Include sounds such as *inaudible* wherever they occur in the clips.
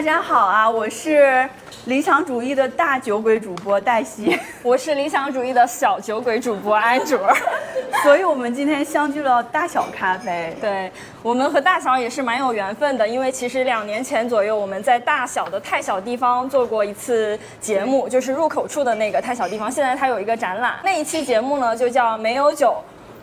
大家好啊，我是理想主义的大酒鬼主播黛西，*laughs* 我是理想主义的小酒鬼主播安卓，*laughs* 所以我们今天相聚了大小咖啡。对我们和大小也是蛮有缘分的，因为其实两年前左右我们在大小的太小地方做过一次节目，就是入口处的那个太小地方，现在它有一个展览，那一期节目呢就叫没有酒。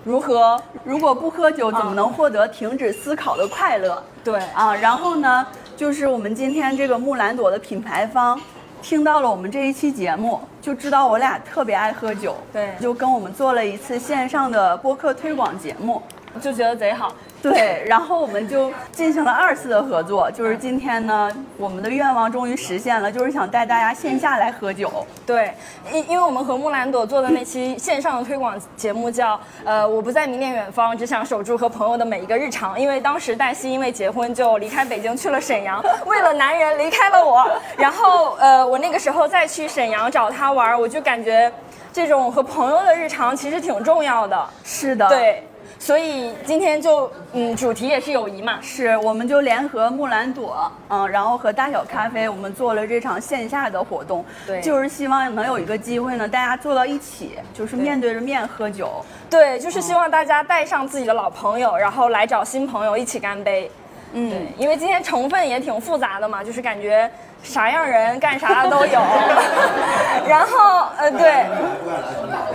如何？如果不喝酒，怎么能获得停止思考的快乐？对啊，然后呢，就是我们今天这个木兰朵的品牌方，听到了我们这一期节目，就知道我俩特别爱喝酒，对就跟我们做了一次线上的播客推广节目。就觉得贼好。对，然后我们就进行了二次的合作，就是今天呢，我们的愿望终于实现了，就是想带大家线下来喝酒。对，因因为我们和木兰朵做的那期线上的推广节目叫呃我不再迷恋远方，只想守住和朋友的每一个日常。因为当时黛西因为结婚就离开北京去了沈阳，*laughs* 为了男人离开了我。然后呃我那个时候再去沈阳找他玩，我就感觉这种和朋友的日常其实挺重要的。是的，对。所以今天就嗯，主题也是友谊嘛，是，我们就联合木兰朵，嗯，然后和大小咖啡，我们做了这场线下的活动，对，就是希望能有一个机会呢，大家坐到一起，就是面对着面喝酒，对，就是希望大家带上自己的老朋友，然后来找新朋友一起干杯，嗯，因为今天成分也挺复杂的嘛，就是感觉啥样人干啥都有，*laughs* 然后呃对，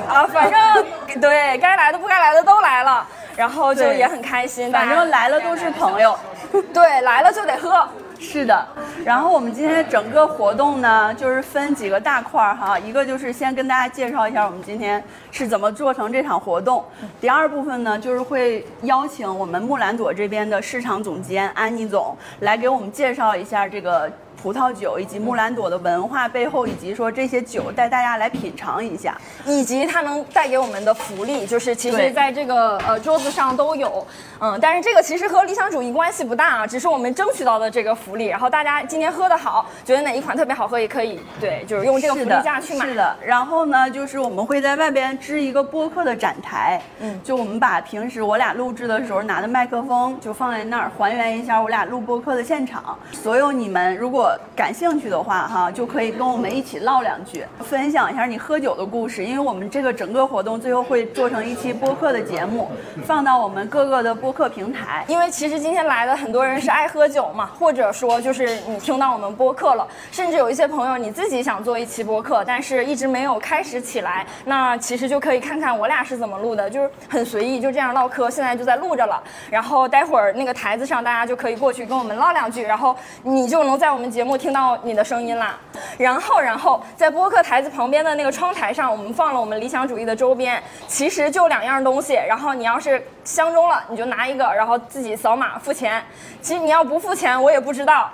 啊，反正对该来的不该来的都来了。然后就也很开心，反正来了都是朋友，*laughs* 对，来了就得喝，是的。然后我们今天整个活动呢，就是分几个大块儿哈，一个就是先跟大家介绍一下我们今天是怎么做成这场活动，第二部分呢，就是会邀请我们木兰朵这边的市场总监安妮总来给我们介绍一下这个。葡萄酒以及木兰朵的文化背后，以及说这些酒带大家来品尝一下，以及它能带给我们的福利，就是其实在这个呃桌子上都有，嗯，但是这个其实和理想主义关系不大啊，只是我们争取到的这个福利。然后大家今天喝的好，觉得哪一款特别好喝，也可以对，就是用这个福利价去买。是的。然后呢，就是我们会在外边支一个播客的展台，嗯，就我们把平时我俩录制的时候拿的麦克风就放在那儿，还原一下我俩录播客的现场。所有你们如果感兴趣的话，哈，就可以跟我们一起唠两句，分享一下你喝酒的故事。因为我们这个整个活动最后会做成一期播客的节目，放到我们各个的播客平台。因为其实今天来的很多人是爱喝酒嘛，或者说就是你听到我们播客了，甚至有一些朋友你自己想做一期播客，但是一直没有开始起来。那其实就可以看看我俩是怎么录的，就是很随意，就这样唠嗑。现在就在录着了，然后待会儿那个台子上大家就可以过去跟我们唠两句，然后你就能在我们节节目听到。到你的声音啦，然后，然后在播客台子旁边的那个窗台上，我们放了我们理想主义的周边，其实就两样东西。然后你要是相中了，你就拿一个，然后自己扫码付钱。其实你要不付钱，我也不知道。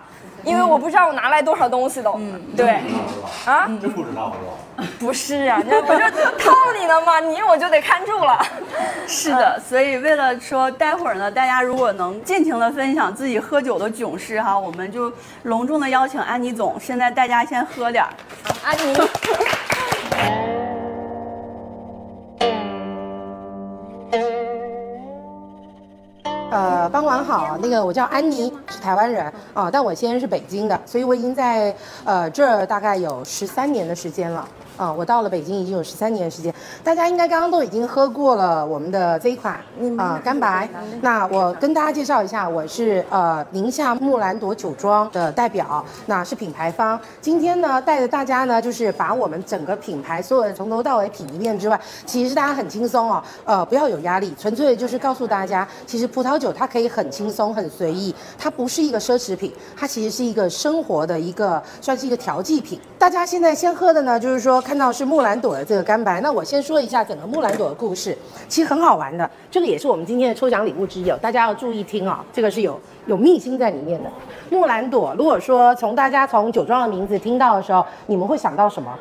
因为我不知道我拿来多少东西都，嗯，对，啊，真不知道是吧？不是啊，那 *laughs* 不是套你的吗？你我就得看住了。*laughs* 是的，所以为了说待会儿呢，大家如果能尽情的分享自己喝酒的囧事哈，我们就隆重的邀请安妮总，现在大家先喝点儿，安妮。*laughs* 呃，傍晚好，那个我叫安妮，是台湾人啊，但我现在是北京的，所以我已经在呃这儿大概有十三年的时间了。啊，我到了北京已经有十三年的时间，大家应该刚刚都已经喝过了我们的这一款啊干白。那我跟大家介绍一下，我是呃宁夏木兰朵酒庄的代表，那是品牌方。今天呢，带着大家呢，就是把我们整个品牌所有的从头到尾品一遍之外，其实大家很轻松哦，呃不要有压力，纯粹就是告诉大家，其实葡萄酒它可以很轻松很随意，它不是一个奢侈品，它其实是一个生活的一个算是一个调剂品。大家现在先喝的呢，就是说。看到是木兰朵的这个干白，那我先说一下整个木兰朵的故事，其实很好玩的。这个也是我们今天的抽奖礼物之一，大家要注意听啊，这个是有有秘辛在里面的。木兰朵，如果说从大家从酒庄的名字听到的时候，你们会想到什么？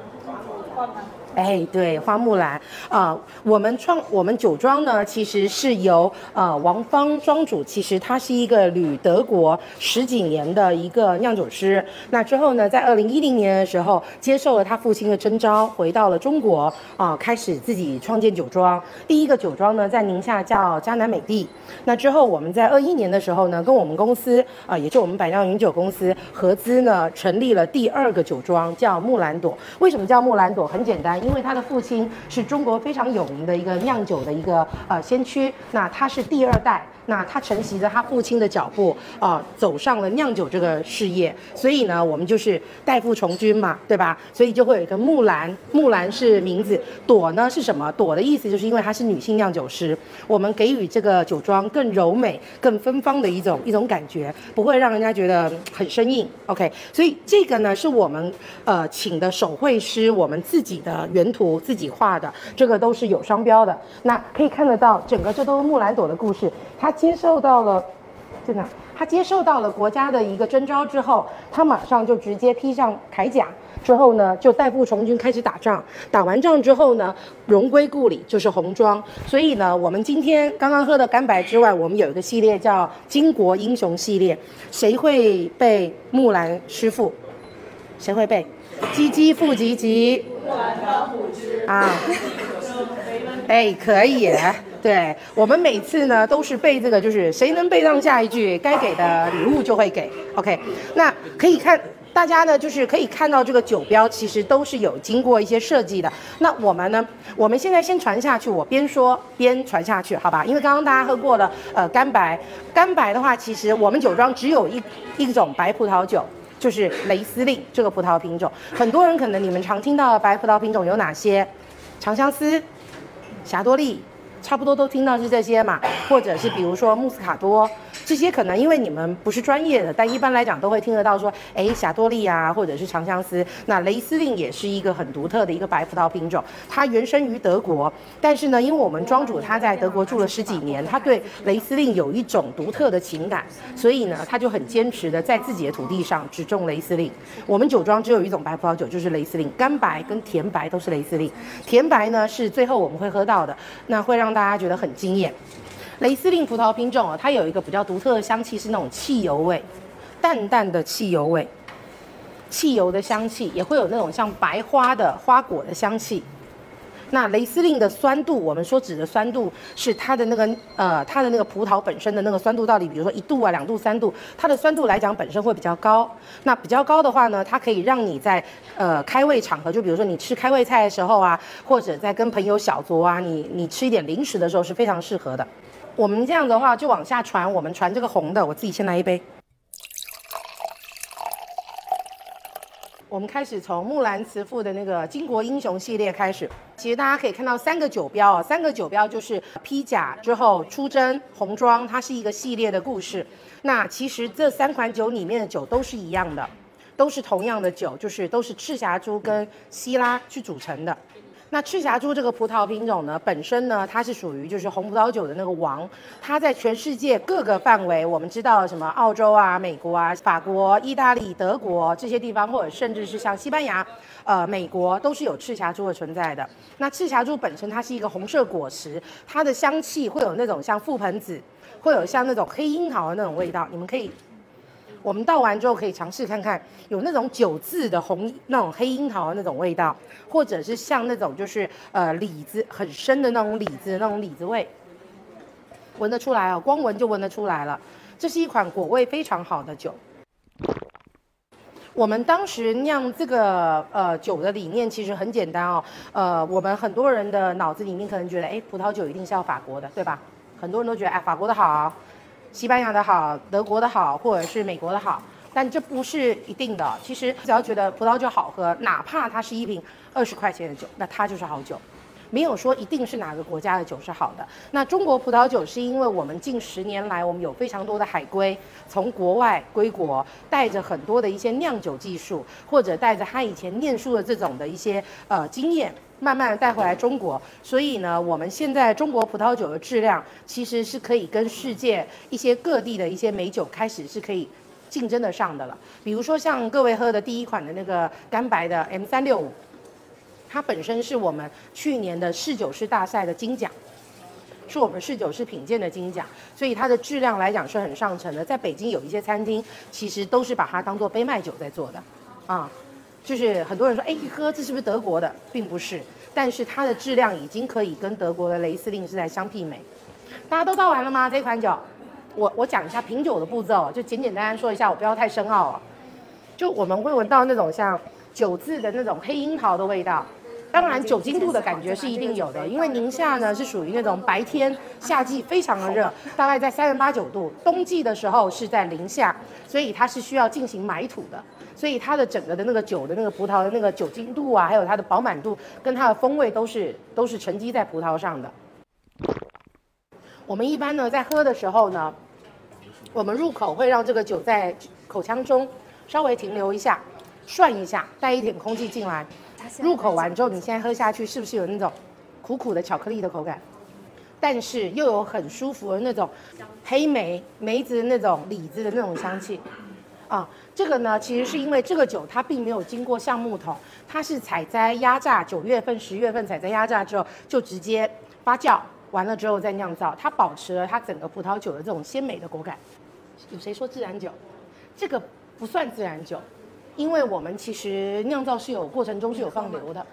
哎，对，花木兰啊、我们创我们酒庄呢，其实是由呃王芳庄主，其实他是一个旅德国十几年的一个酿酒师。那之后呢，在二零一零年的时候，接受了他父亲的征召，回到了中国啊、开始自己创建酒庄。第一个酒庄呢，在宁夏叫迦南美地。那之后，我们在二一年的时候呢，跟我们公司啊、也就我们百酿云酒公司合资呢，成立了第二个酒庄，叫木兰朵。为什么叫木兰朵？很简单，因为他的父亲是中国非常有名的一个酿酒的一个呃先驱，那他是第二代。那他承袭着他父亲的脚步啊、走上了酿酒这个事业，所以呢，我们就是代父从军嘛，对吧？所以就会有一个木兰，木兰是名字，朵呢是什么？朵的意思就是因为她是女性酿酒师，我们给予这个酒庄更柔美、更芬芳的一种一种感觉，不会让人家觉得很生硬。OK，所以这个呢是我们呃请的手绘师，我们自己的原图自己画的，这个都是有商标的。那可以看得到，整个这都是木兰朵的故事，他接受到了。在哪？他接受到了国家的一个征召之后，他马上就直接披上铠甲，之后呢就代父从军开始打仗。打完仗之后呢，荣归故里，就是红妆。所以呢，我们今天刚刚喝的干白之外，我们有一个系列叫“巾帼英雄”系列。谁会背木兰师傅？谁会背？唧唧复唧唧。啊。*laughs* 哎，可以。对我们每次呢都是背这个，就是谁能背上下一句，该给的礼物就会给。OK，那可以看大家呢，就是可以看到这个酒标其实都是有经过一些设计的。那我们呢，我们现在先传下去，我边说边传下去，好吧？因为刚刚大家喝过了呃干白，干白的话，其实我们酒庄只有一一种白葡萄酒。就是雷司令这个葡萄品种，很多人可能你们常听到的白葡萄品种有哪些？长相思、霞多丽，差不多都听到是这些嘛，或者是比如说穆斯卡多，这些可能因为你们不是专业的，但一般来讲都会听得到说，哎，霞多丽啊，或者是长相思。那雷司令也是一个很独特的一个白葡萄品种，它原生于德国，但是呢，因为我们庄主他在德国住了十几年，他对雷司令有一种独特的情感，所以呢，他就很坚持的在自己的土地上只种雷司令。我们酒庄只有一种白葡萄酒，就是雷司令，干白跟甜白都是雷司令。甜白呢是最后我们会喝到的，那会让让大家觉得很惊艳。雷司令葡萄品种啊，它有一个比较独特的香气，是那种汽油味，淡淡的汽油味，汽油的香气，也会有那种像白花的花果的香气。那雷司令的酸度，我们说指的酸度是它的那个呃，它的那个葡萄本身的那个酸度到底，比如说一度啊、两度、三度，它的酸度来讲本身会比较高。那比较高的话呢，它可以让你在呃开胃场合，就比如说你吃开胃菜的时候啊，或者在跟朋友小酌啊，你你吃一点零食的时候是非常适合的。我们这样的话就往下传，我们传这个红的，我自己先来一杯。我们开始从木兰辞赋的那个巾帼英雄系列开始。其实大家可以看到三个酒标啊，三个酒标就是披甲之后出征红妆，它是一个系列的故事。那其实这三款酒里面的酒都是一样的，都是同样的酒，就是都是赤霞珠跟希拉去组成的。那赤霞珠这个葡萄品种呢，本身呢，它是属于就是红葡萄酒的那个王，它在全世界各个范围，我们知道什么澳洲啊、美国啊、法国、意大利、德国这些地方，或者甚至是像西班牙、呃美国，都是有赤霞珠的存在的。那赤霞珠本身它是一个红色果实，它的香气会有那种像覆盆子，会有像那种黑樱桃的那种味道，你们可以。我们倒完之后可以尝试看看，有那种酒渍的红那种黑樱桃的那种味道，或者是像那种就是呃李子很深的那种李子那种李子味，闻得出来哦，光闻就闻得出来了。这是一款果味非常好的酒。我们当时酿这个呃酒的理念其实很简单哦，呃，我们很多人的脑子里面可能觉得，哎，葡萄酒一定是要法国的，对吧？很多人都觉得，哎，法国的好。西班牙的好，德国的好，或者是美国的好，但这不是一定的。其实只要觉得葡萄酒好喝，哪怕它是一瓶二十块钱的酒，那它就是好酒，没有说一定是哪个国家的酒是好的。那中国葡萄酒是因为我们近十年来，我们有非常多的海归从国外归国，带着很多的一些酿酒技术，或者带着他以前念书的这种的一些呃经验。慢慢带回来中国，所以呢，我们现在中国葡萄酒的质量其实是可以跟世界一些各地的一些美酒开始是可以竞争得上的了。比如说像各位喝的第一款的那个干白的 M 三六五，它本身是我们去年的侍酒师大赛的金奖，是我们侍酒师品鉴的金奖，所以它的质量来讲是很上乘的。在北京有一些餐厅，其实都是把它当做杯麦酒在做的，啊，就是很多人说，哎，一喝这是不是德国的，并不是，但是它的质量已经可以跟德国的雷司令是在相媲美。大家都倒完了吗？这款酒，我我讲一下品酒的步骤，就简简单单说一下，我不要太深奥了。就我们会闻到那种像酒渍的那种黑樱桃的味道。当然，酒精度的感觉是一定有的，因为宁夏呢是属于那种白天夏季非常的热，大概在三十八九度，冬季的时候是在零下，所以它是需要进行埋土的，所以它的整个的那个酒的那个葡萄的那个酒精度啊，还有它的饱满度跟它的风味都是都是沉积在葡萄上的。我们一般呢在喝的时候呢，我们入口会让这个酒在口腔中稍微停留一下，涮一下，带一点空气进来。入口完之后，你现在喝下去是不是有那种苦苦的巧克力的口感？但是又有很舒服的那种黑莓梅子的那种李子的那种香气啊。这个呢，其实是因为这个酒它并没有经过橡木桶，它是采摘压榨，九月份、十月份采摘压榨之后就直接发酵完了之后再酿造，它保持了它整个葡萄酒的这种鲜美的果感。有谁说自然酒？这个不算自然酒。因为我们其实酿造是有过程中是有放流的，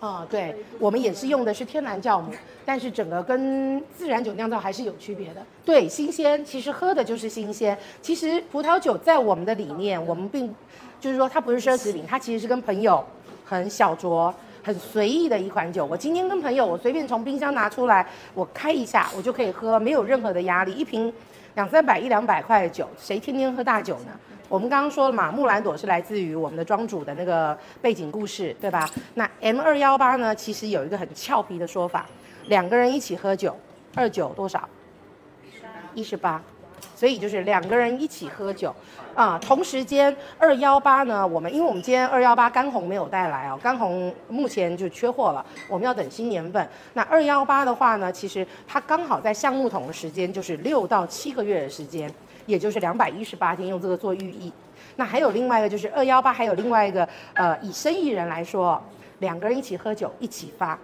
啊，对，我们也是用的是天然酵母，但是整个跟自然酒酿造还是有区别的。对，新鲜，其实喝的就是新鲜。其实葡萄酒在我们的理念，我们并就是说它不是奢侈品，它其实是跟朋友很小酌、很随意的一款酒。我今天跟朋友，我随便从冰箱拿出来，我开一下，我就可以喝，没有任何的压力。一瓶两三百、一两百块的酒，谁天天喝大酒呢？我们刚刚说了嘛，木兰朵是来自于我们的庄主的那个背景故事，对吧？那 M 二幺八呢，其实有一个很俏皮的说法，两个人一起喝酒，二九多少？一十八，所以就是两个人一起喝酒啊。同时间二幺八呢，我们因为我们今天二幺八干红没有带来哦，干红目前就缺货了，我们要等新年份。那二幺八的话呢，其实它刚好在橡木桶的时间就是六到七个月的时间。也就是两百一十八天，用这个做寓意。那还有另外一个，就是二幺八，还有另外一个，呃，以生意人来说，两个人一起喝酒，一起发，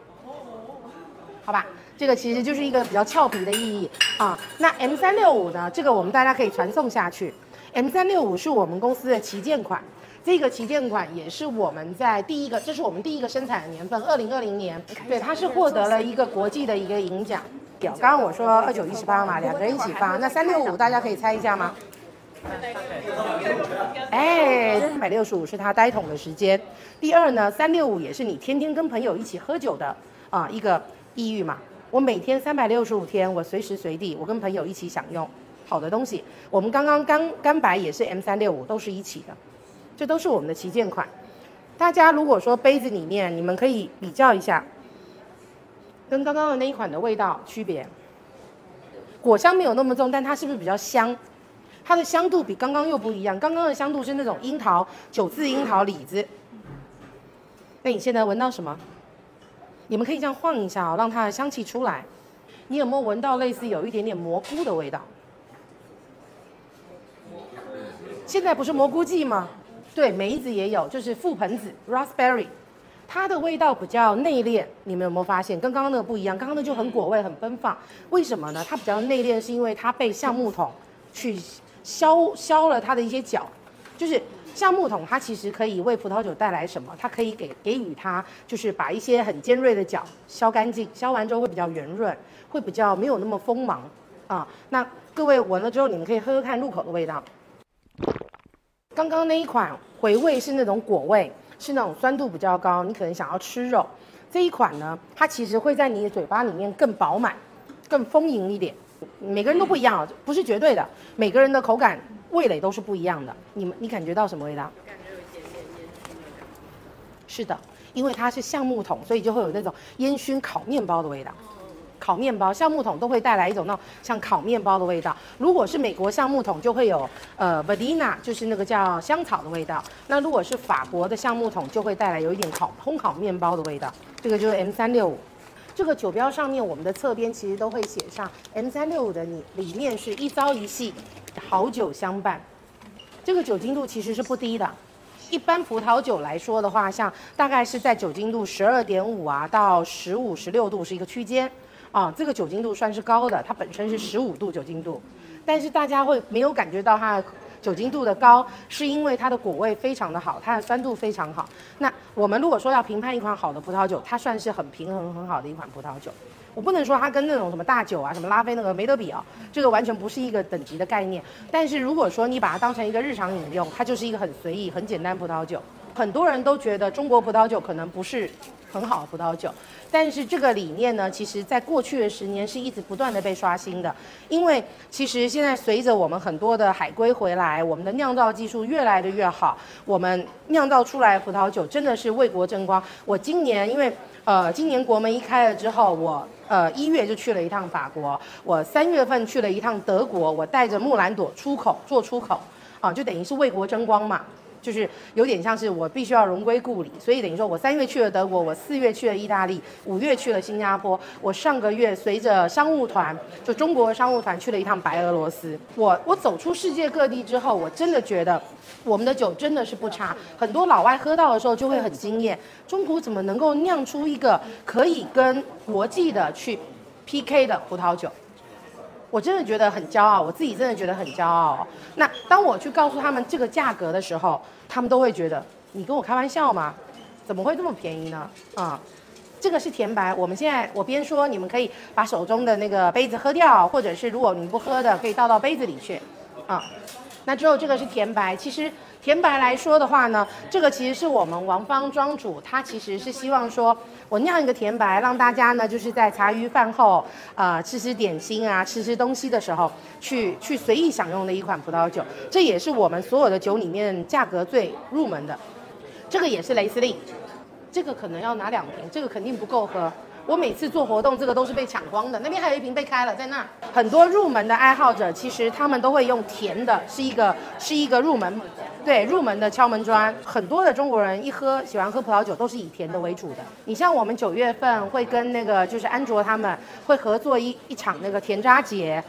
好吧？这个其实就是一个比较俏皮的意义啊。那 M 三六五呢？这个我们大家可以传送下去。M 三六五是我们公司的旗舰款，这个旗舰款也是我们在第一个，这是我们第一个生产的年份，二零二零年，对，它是获得了一个国际的一个银奖。刚刚我说二九一十八嘛，两个人一起发，那三六五大家可以猜一下吗？哎，三百六十五是他呆桶的时间。第二呢，三六五也是你天天跟朋友一起喝酒的啊一个意欲嘛。我每天三百六十五天，我随时随地我跟朋友一起享用好的东西。我们刚刚干干白也是 M 三六五，都是一起的，这都是我们的旗舰款。大家如果说杯子里面，你们可以比较一下。跟刚刚的那一款的味道区别，果香没有那么重，但它是不是比较香？它的香度比刚刚又不一样。刚刚的香度是那种樱桃、九字樱桃、李子。那你现在闻到什么？你们可以这样晃一下哦，让它的香气出来。你有没有闻到类似有一点点蘑菇的味道？现在不是蘑菇季吗？对，梅子也有，就是覆盆子 （raspberry）。它的味道比较内敛，你们有没有发现跟刚刚那个不一样？刚刚那就很果味、很奔放，为什么呢？它比较内敛，是因为它被橡木桶去削削了它的一些角，就是橡木桶它其实可以为葡萄酒带来什么？它可以给给予它，就是把一些很尖锐的角削干净，削完之后会比较圆润，会比较没有那么锋芒啊。那各位闻了之后，你们可以喝喝看入口的味道。刚刚那一款回味是那种果味。是那种酸度比较高，你可能想要吃肉。这一款呢，它其实会在你的嘴巴里面更饱满、更丰盈一点。每个人都不一样啊，不是绝对的。每个人的口感、味蕾都是不一样的。你们，你感觉到什么味道？感觉有一点点烟熏的。是的，因为它是橡木桶，所以就会有那种烟熏烤面包的味道。烤面包橡木桶都会带来一种那种像烤面包的味道。如果是美国橡木桶，就会有呃 vanilla，就是那个叫香草的味道。那如果是法国的橡木桶，就会带来有一点烤烘烤面包的味道。这个就是 M 三六五。这个酒标上面我们的侧边其实都会写上 M 三六五的你里面是一朝一夕，好酒相伴。这个酒精度其实是不低的，一般葡萄酒来说的话，像大概是在酒精度十二点五啊到十五、十六度是一个区间啊，这个酒精度算是高的，它本身是十五度酒精度，但是大家会没有感觉到它的酒精度的高，是因为它的果味非常的好，它的酸度非常好。那我们如果说要评判一款好的葡萄酒，它算是很平衡很好的一款葡萄酒。我不能说它跟那种什么大酒啊、什么拉菲那个没得比啊，这个完全不是一个等级的概念。但是如果说你把它当成一个日常饮用，它就是一个很随意、很简单葡萄酒。很多人都觉得中国葡萄酒可能不是很好的葡萄酒，但是这个理念呢，其实在过去的十年是一直不断的被刷新的。因为其实现在随着我们很多的海归回来，我们的酿造技术越来的越好，我们酿造出来的葡萄酒真的是为国争光。我今年因为呃今年国门一开了之后，我呃一月就去了一趟法国，我三月份去了一趟德国，我带着木兰朵出口做出口，啊，就等于是为国争光嘛。就是有点像是我必须要荣归故里，所以等于说我三月去了德国，我四月去了意大利，五月去了新加坡，我上个月随着商务团，就中国商务团去了一趟白俄罗斯。我我走出世界各地之后，我真的觉得我们的酒真的是不差，很多老外喝到的时候就会很惊艳，中国怎么能够酿出一个可以跟国际的去 PK 的葡萄酒？我真的觉得很骄傲，我自己真的觉得很骄傲。那当我去告诉他们这个价格的时候，他们都会觉得你跟我开玩笑吗？怎么会这么便宜呢？啊，这个是甜白。我们现在我边说，你们可以把手中的那个杯子喝掉，或者是如果你不喝的，可以倒到杯子里去。啊，那之后这个是甜白。其实甜白来说的话呢，这个其实是我们王芳庄主，他其实是希望说。我酿一个甜白，让大家呢就是在茶余饭后，呃，吃吃点心啊，吃吃东西的时候，去去随意享用的一款葡萄酒。这也是我们所有的酒里面价格最入门的。这个也是雷司令，这个可能要拿两瓶，这个肯定不够喝。我每次做活动，这个都是被抢光的。那边还有一瓶被开了，在那。很多入门的爱好者，其实他们都会用甜的，是一个是一个入门，对入门的敲门砖。很多的中国人一喝喜欢喝葡萄酒，都是以甜的为主的。你像我们九月份会跟那个就是安卓他们会合作一一场那个甜渣节，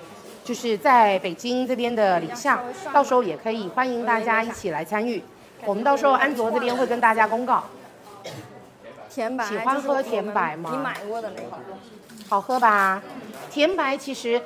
就是在北京这边的礼巷，到时候也可以欢迎大家一起来参与。我们到时候安卓这边会跟大家公告。甜白喜欢喝甜白吗？你买过的那款，好喝吧？甜白其实，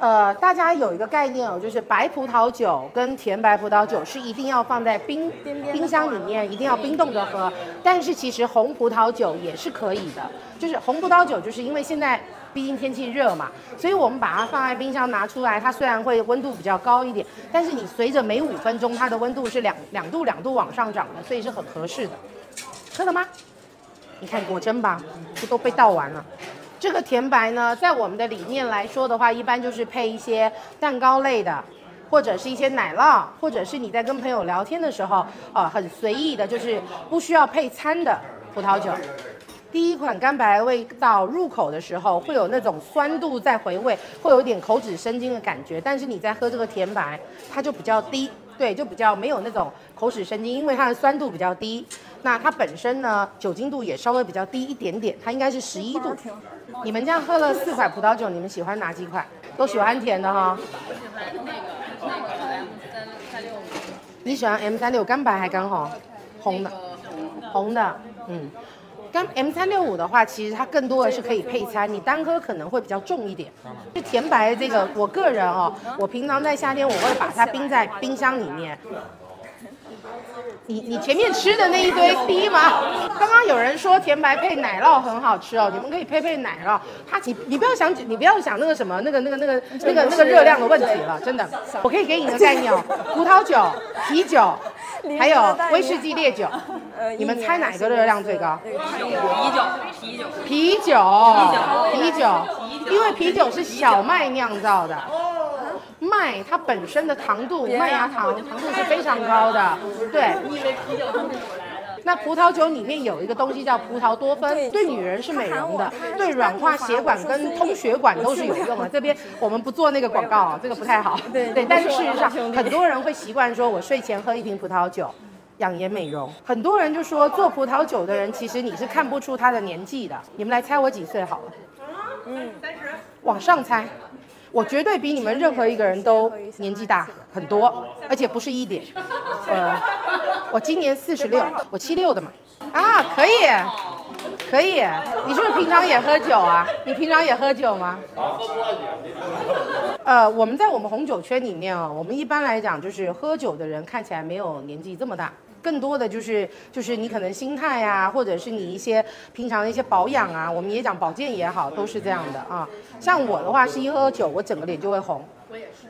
呃，大家有一个概念哦，就是白葡萄酒跟甜白葡萄酒是一定要放在冰冰箱里面，一定要冰冻着喝。但是其实红葡萄酒也是可以的，就是红葡萄酒，就是因为现在毕竟天气热嘛，所以我们把它放在冰箱拿出来，它虽然会温度比较高一点，但是你随着每五分钟它的温度是两两度两度往上涨的，所以是很合适的。喝了吗？你看果真吧，这都被倒完了。这个甜白呢，在我们的理念来说的话，一般就是配一些蛋糕类的，或者是一些奶酪，或者是你在跟朋友聊天的时候，啊，很随意的，就是不需要配餐的葡萄酒。第一款干白味道入口的时候，会有那种酸度在回味，会有点口齿生津的感觉。但是你在喝这个甜白，它就比较低，对，就比较没有那种口齿生津，因为它的酸度比较低。那它本身呢，酒精度也稍微比较低一点点，它应该是十一度。你们这样喝了四款葡萄酒，你们喜欢哪几款？都喜欢甜的哈。我喜欢那个，那个是 M 三六你喜欢 M 三六干白还干红？红的，红的，嗯。干 M 三六五的话，其实它更多的是可以配餐，你单喝可能会比较重一点。就甜白这个，我个人哦，我平常在夏天我会把它冰在冰箱里面。你你前面吃的那一堆低吗？刚刚有人说甜白配奶酪很好吃哦，你们可以配配奶酪。它你你不要想你不要想那个什么那个那个那个那个那个热量的问题了，真的。我可以给你个概念哦，葡萄酒、啤酒，还有威士忌烈酒，你们猜哪个热量最高？啤酒，啤酒，啤酒，啤酒，因为啤酒是小麦酿造的。麦它本身的糖度，麦芽糖糖度是非常高的，对。那葡萄酒里面有一个东西叫葡萄多酚，对女人是美容的，对软化血管跟通血管都是有用的。这边我们不做那个广告啊，这个不太好。对对，但是事实上，很多人会习惯说，我睡前喝一瓶葡萄酒，养颜美容。很多人就说，做葡萄酒的人其实你是看不出他的年纪的。你们来猜我几岁好了？嗯，三十。往上猜。我绝对比你们任何一个人都年纪大很多，而且不是一点，呃，我今年四十六，我七六的嘛。啊，可以，可以。你是不是平常也喝酒啊？你平常也喝酒吗？呃，我们在我们红酒圈里面啊，我们一般来讲就是喝酒的人看起来没有年纪这么大，更多的就是就是你可能心态啊、或者是你一些平常的一些保养啊，我们也讲保健也好，都是这样的啊。像我的话是一喝酒，我整个脸就会红。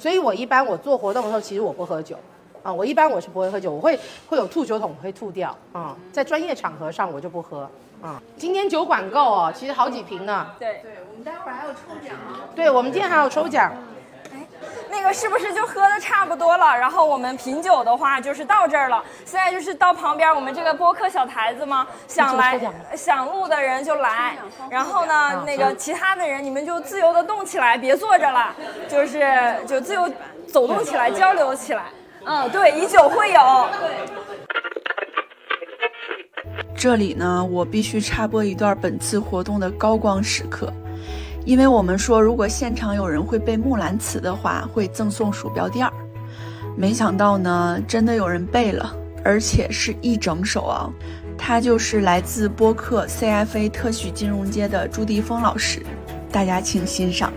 所以我一般我做活动的时候，其实我不喝酒，啊，我一般我是不会喝酒，我会会有吐酒桶会吐掉，啊，在专业场合上我就不喝，啊，今天酒管够哦，其实好几瓶呢，对，对，我们待会儿还有抽奖。对，我们今天还有抽奖，那个是不是就喝的差不多了？然后我们品酒的话就是到这儿了，现在就是到旁边我们这个播客小台子吗？想来想录的人就来，然后呢，那个其他的人你们就自由的动起来，别坐着了，就是就自由走动起来，交流起来。嗯，对，以酒会友。这里呢，我必须插播一段本次活动的高光时刻，因为我们说，如果现场有人会背木兰辞的话，会赠送鼠标垫儿。没想到呢，真的有人背了，而且是一整首啊！他就是来自播客 CFA 特许金融街的朱迪峰老师，大家请欣赏。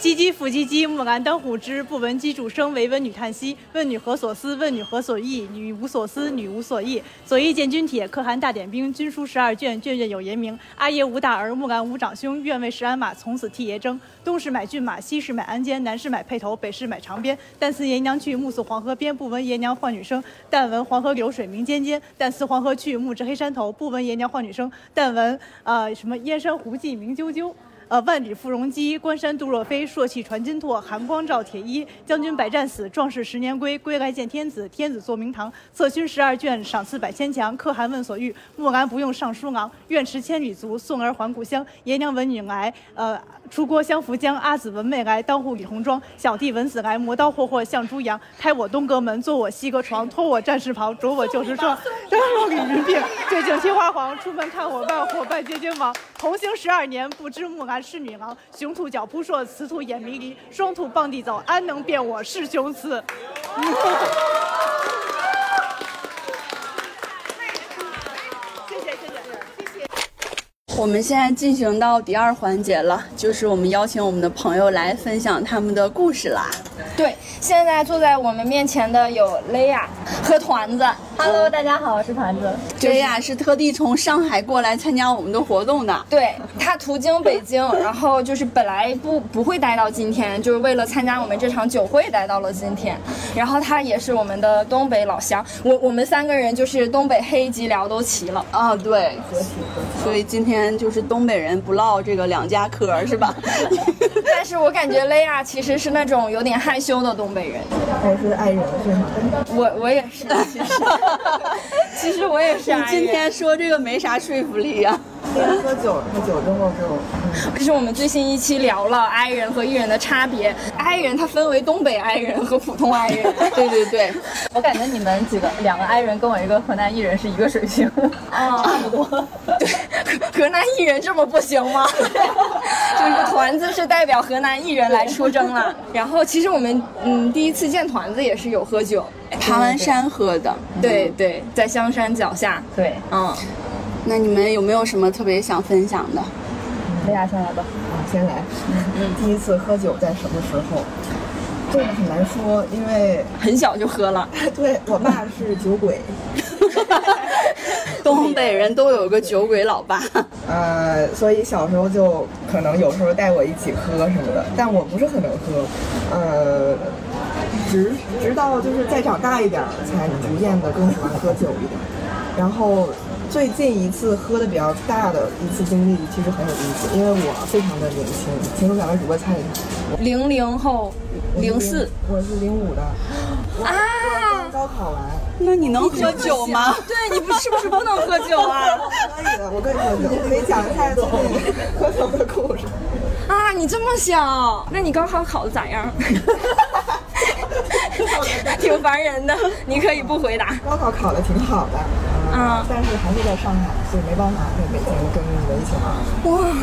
唧唧复唧唧，木兰当户织。不闻机杼声，惟闻女叹息。问女何所思？问女何所忆？女无所思，女无所忆。左翼见军帖，可汗大点兵。军书十二卷，卷卷有爷名。阿爷无大儿，木兰无长兄。愿为市鞍马，从此替爷征。东市买骏马，西市买鞍鞯，南市买辔头，北市买长鞭。但思爷娘去，暮宿黄河边。不闻爷娘唤女声，但闻黄河流水鸣溅溅。但思黄河去，暮至黑山头。不闻爷娘唤女声，但闻呃什么燕山胡骑鸣啾啾。呃，万里赴戎机，关山度若飞，朔气传金柝，寒光照铁衣。将军百战死，壮士十年归。归来见天子，天子坐明堂。策勋十二卷，赏赐百千强。可汗问所欲，木兰不用尚书郎。愿驰千里足，送儿还故乡。爷娘闻女来，呃，出郭相扶将。阿姊闻妹来，当户理红妆。小弟闻姊来，磨刀霍霍向猪羊。开我东阁门，坐我西阁床。脱我战士袍，着我旧时装。张罗李云鬓，对镜贴花黄。出门看伙伴，火伴皆君王。同行十二年，不知木兰是女郎。雄兔脚扑朔，雌兔眼迷离。双兔傍地走，安能辨我是雄雌？谢谢谢谢。我们现在进行到第二环节了，就是我们邀请我们的朋友来分享他们的故事啦。对，现在坐在我们面前的有雷亚和团子。Hello，大家好，我是团子。这呀是特地从上海过来参加我们的活动的。对他途经北京，*laughs* 然后就是本来不不会待到今天，就是为了参加我们这场酒会待到了今天。然后他也是我们的东北老乡，我我们三个人就是东北黑吉辽都齐了。啊，对，所以今天就是东北人不唠这个两家嗑是吧？*laughs* 但是我感觉雷亚其实是那种有点害羞的东北人。还是爱人是吗？我我也是，其实 *laughs* 其实我也是你。今天说这个没啥说服力呀、先喝酒，喝酒之后就，嗯，这是我们最新一期聊了 I 人和 E 人的差别。I 人他分为东北 I 人和普通 I 人。*laughs* 对对对，我感觉你们几个两个 I 人跟我一个河南艺人是一个水平，啊，差不多。对，河南艺人这么不行吗？*laughs* 就是团子是代表河南艺人来出征了。然后其实我们嗯第一次见团子也是有喝酒，爬完山喝的。对对，在香山脚下。对，嗯，那你们有没有什么特别想分享的？大家先来吧。啊，先来。第一次喝酒在什么时候？这个很难说，因为很小就喝了。*laughs* 对我爸是酒鬼，*laughs* 东北人都有个酒鬼老爸。*laughs* 呃，所以小时候就可能有时候带我一起喝什么的，但我不是很能喝，呃，直直到就是再长大一点儿，才逐渐的更喜欢喝酒一点。然后最近一次喝的比较大的一次经历，其实很有意思，因为我非常的年轻，请出两位主播猜一下，零零后，零四我是零五的，啊刚高考完。那你能喝酒吗？对你不是不是不能喝酒啊？可以的，我跟你喝酒，我可以讲太多喝酒的故事。啊，你这么小，那你高考考的咋样？*laughs* *laughs* 挺烦人的，你可以不回答。高考考的挺好的，嗯但是还是在上海，所以没办法在北京跟你们一起玩。哇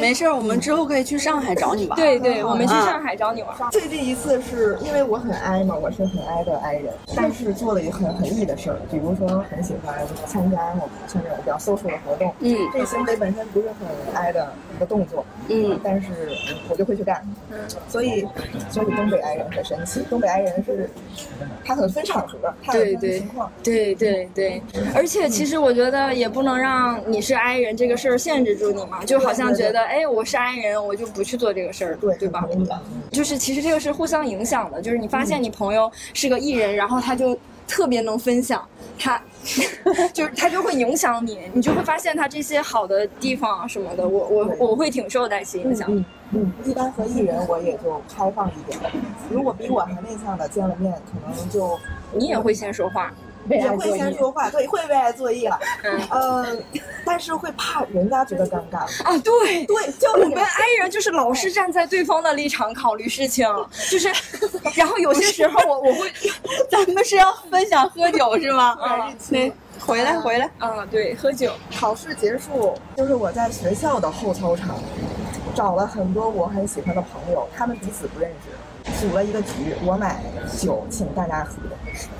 没事儿，我们之后可以去上海找你玩。*laughs* 对对，我们去嗯上海找你玩。最近一次是因为我很 I 嘛，我是很 I 的 I 人，但是做了一个很很 E 的事儿，比如说很喜欢参加我们像这种比较 social 的活动，嗯这个行为本身不是很 I 的一个动作，嗯但是我就会去干，嗯所以所以东北 I 人很神奇，东北爱人是他很分场合，他有分对对情况，对对对，而且其实我觉得也不能让你是 I 人这个事儿限制住你嘛，就好像觉得哎我是 I 人，我就不去做这个事儿，对对吧？就是其实这个是互相影响的，就是你发现你朋友是个艺人，然后他就特别能分享，他 *laughs* 就是他就会影响你，你就会发现他这些好的地方啊什么的，我我我会挺受带起影响。嗯嗯，一般和艺人我也就开放一点，如果比我还内向的见了面，可能就你也会先说话，也会先说话，对，会为爱作揖了，嗯呃，但是会怕人家觉得尴尬。啊，对对，就我们 I 人就是老是站在对方的立场考虑事情，就是，然后有些时候我我会，咱们是要分享喝酒是吗？*laughs* 啊对，回来回来。啊，对，喝酒，考试结束，就是我在学校的后操场找了很多我很喜欢的朋友，他们彼此不认识，组了一个局，我买酒请大家喝。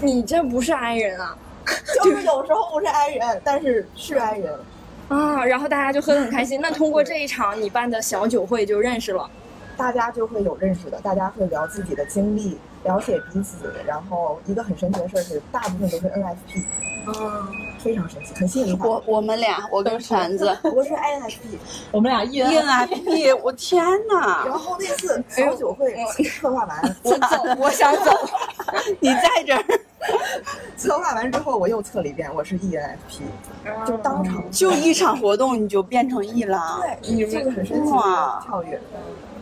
你这不是 I 人啊 *laughs* 就是有时候不是 I 人，但是是 I 人。啊！然后大家就喝得很开心。那通过这一场你办的小酒会就认识了。大家就会有认识的，大家会聊自己的经历，了解彼此。然后一个很神奇的事儿是，大部分都是 NFP，嗯，非常神奇，很吸引人。我我们俩，我跟橙子 *laughs* 我是 INFP，我们俩 ENFP，我天哪！然后那次小酒会策划完，我走，我想走。*laughs* 你在这儿，策划完之后我又测了一遍，我是 ENFP，就当场就一场活动你就变成 E 了。对，这个很神奇跳跃，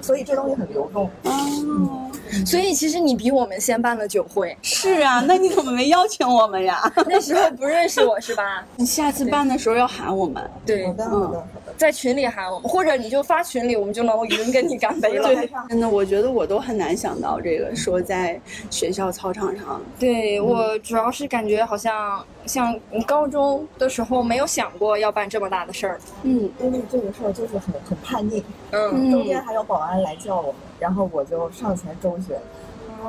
所以这东西很流动。哦，所以其实你比我们先办了酒会，是啊，那你怎么没邀请我们呀？*laughs* 那时候不认识我是吧？你下次办的时候要喊我们。对好，的，好的，好的。在群里喊我们，或者你就发群里，我们就能云跟你干杯了。*laughs* 对真的，我觉得我都很难想到这个，说在学校操场上，对我主要是感觉好像像高中的时候没有想过要办这么大的事儿。嗯，因为这个事儿就是很很叛逆，嗯，中间还有保安来叫我们，然后我就上前周旋，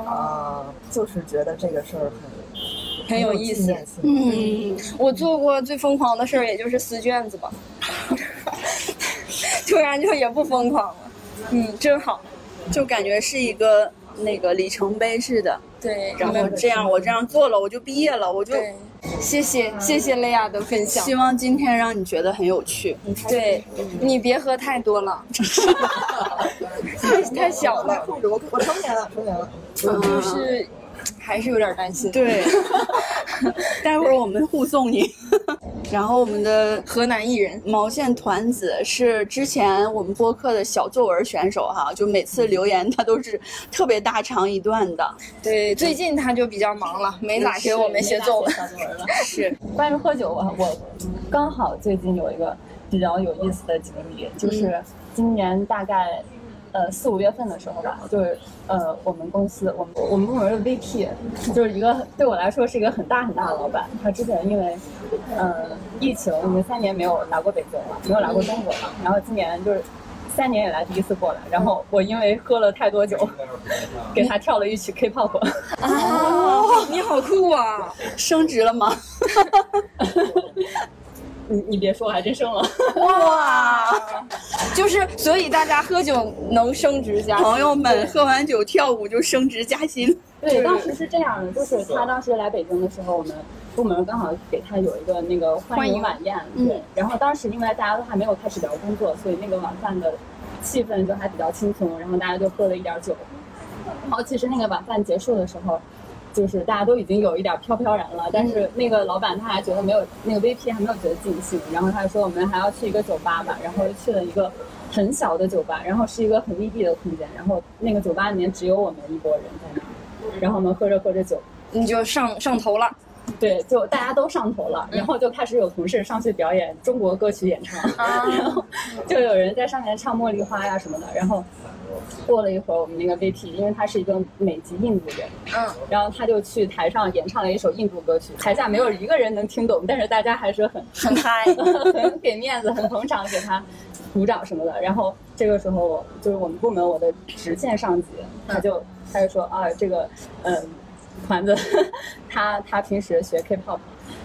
啊、就是觉得这个事儿很很有意思。嗯，我做过最疯狂的事儿，也就是撕卷子吧。*laughs* 突然就也不疯狂了。嗯，真好。就感觉是一个那个里程碑似的。对，然后这样，我这样做了，我就毕业了，我就对，谢谢谢谢雷亚的分享。希望今天让你觉得很有趣。对你别喝太多了，太 *laughs* 太小了，快控制我，我成年了，成年了。我就是还是有点担心。对，*laughs* 待会儿我们护送你。*laughs* 然后我们的河南艺人，毛线团子是之前我们播客的小作文选手哈，就每次留言他都是特别大长一段的。对，最近他就比较忙了，没咋给我们写作文了。*laughs* 是，关于喝酒，我我刚好最近有一个比较有意思的经历，就是今年大概呃四五月份的时候吧，就是呃我们公司我们我们部门的 VP 就是一个对我来说是一个很大很大的老板，他之前因为呃疫情已经三年没有来过北京了，没有来过中国了，然后今年就是。三年以来第一次过来，然后我因为喝了太多酒，给他跳了一曲 K-pop。哦，你好酷啊！升职了吗？*laughs* 你你别说，我还真生了。*laughs* 哇！就是，所以大家喝酒能升职加薪。朋友们喝完酒跳舞就升职加薪。对，当时是这样的，就是他当时来北京的时候，我们部门刚好给他有一个那个欢迎晚宴，对。然后当时因为大家都还没有开始聊工作，所以那个晚饭的气氛就还比较轻松，然后大家就喝了一点酒。然后其实那个晚饭结束的时候，就是大家都已经有一点飘飘然了，但是那个老板他还觉得没有那个 VP 还没有觉得尽兴，然后他就说我们还要去一个酒吧吧，然后去了一个很小的酒吧，然后是一个很密闭的空间，然后那个酒吧里面只有我们一拨人在那儿，然后我们喝着喝着酒，你就上上头了。对，就大家都上头了，然后就开始有同事上去表演中国歌曲演唱，然后就有人在上面唱《茉莉花》呀什么的，然后过了一会儿，我们那个 VP，因为他是一个美籍印度人，嗯，然后他就去台上演唱了一首印度歌曲，台下没有一个人能听懂，但是大家还是很很嗨，*laughs* 很给面子，很捧场，给他鼓掌什么的。然后这个时候，就是我们部门我的直线上级，他就他就说啊，这个嗯，团 *laughs* 子他他平时学 K-pop，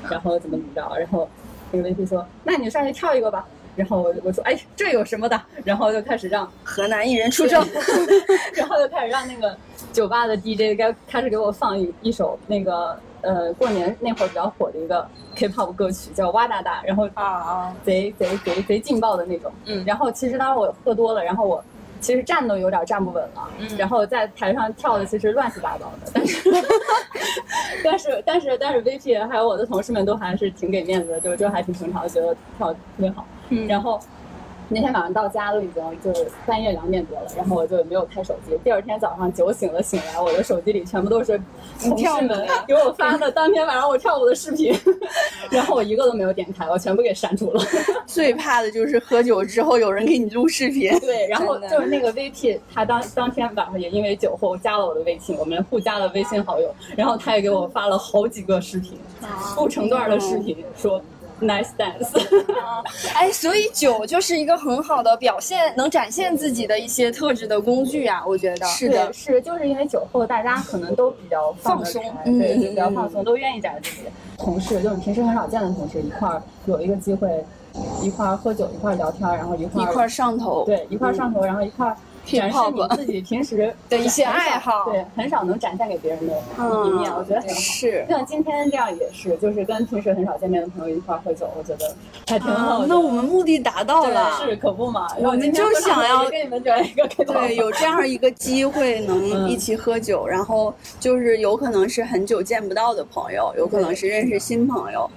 然后怎么怎么着，然后那个 VP 说，那你上去跳一个吧。然后我我说哎，这有什么的？然后就开始让河南艺人出征，*laughs* 然后就开始让那个酒吧的 DJ 该开始给我放一一首那个呃过年那会儿比较火的一个 K-pop 歌曲，叫哇哒哒，然后啊啊，贼贼贼贼劲爆的那种。嗯然后其实当时我喝多了，然后我其实站都有点站不稳了，嗯然后在台上跳的其实乱七八糟的，但是 *laughs* 但是但是但是 VP 还有我的同事们都还是挺给面子的，就就还挺平常，觉得跳特别好。嗯然后那天晚上到家都已经就是半夜两点多了，然后我就没有开手机。第二天早上酒醒了醒来，我的手机里全部都是同事们给我发的当天晚上我跳舞的视频，*laughs* 然后我一个都没有点开，我全部给删除了。*laughs* 最怕的就是喝酒之后有人给你录视频。对，然后就是那个 VP，他当当天晚上也因为酒后加了我的微信，我们互加了微信好友，然后他也给我发了好几个视频，不成段的视频，说 nice dance。*laughs* 哎，所以酒就是一个很好的表现，能展现自己的一些特质的工具啊，我觉得是的对，是就是因为酒后大家可能都比较放松对，就比较放松，都愿意展示自己。同事就是平时很少见的同事，一块儿有一个机会，一块儿喝酒，一块儿聊天，然后一块儿一块儿上头，对一块儿上头，然后一块儿展示你自己平时的 *laughs* 一些爱好对，很少能展现给别人的一面，我觉得很好。是。像今天这样也是，就是跟平时很少见面的朋友一块儿喝酒，我觉得还挺好那我们目的达到了，是可不嘛？我们就想要跟你们整一个对，有这样一个机会能一起喝酒，然后就是有可能是很久见不到的朋友，有可能是认识新朋友，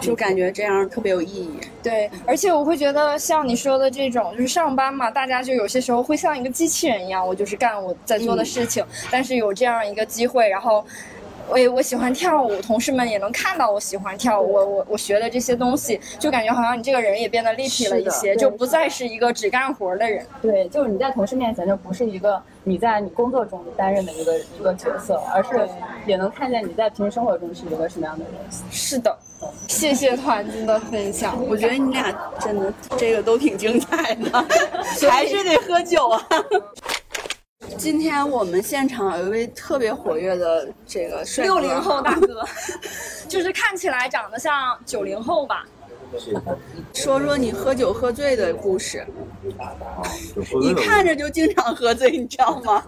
就感觉这样特别有意义。对，而且我会觉得像你说的这种，就是上班嘛，大家就有些时候会像一个机器人一样，我就是干我在做的事情，但是有这样一个机会，然后。我也我喜欢跳舞，同事们也能看到我喜欢跳舞，我我我学的这些东西，就感觉好像你这个人也变得立体了一些，就不再是一个只干活的人。对，就是你在同事面前就不是一个你在你工作中担任的一个一个角色，而是也能看见你在平时生活中是一个什么样的人。是的，谢谢团子的分享。我觉得你俩真的这个都挺精彩的，还是得喝酒啊。今天我们现场有一位特别活跃的这个六零后大哥，就是看起来长得像九零后吧。说说你喝酒喝醉的故事。你看着就经常喝醉，你知道吗？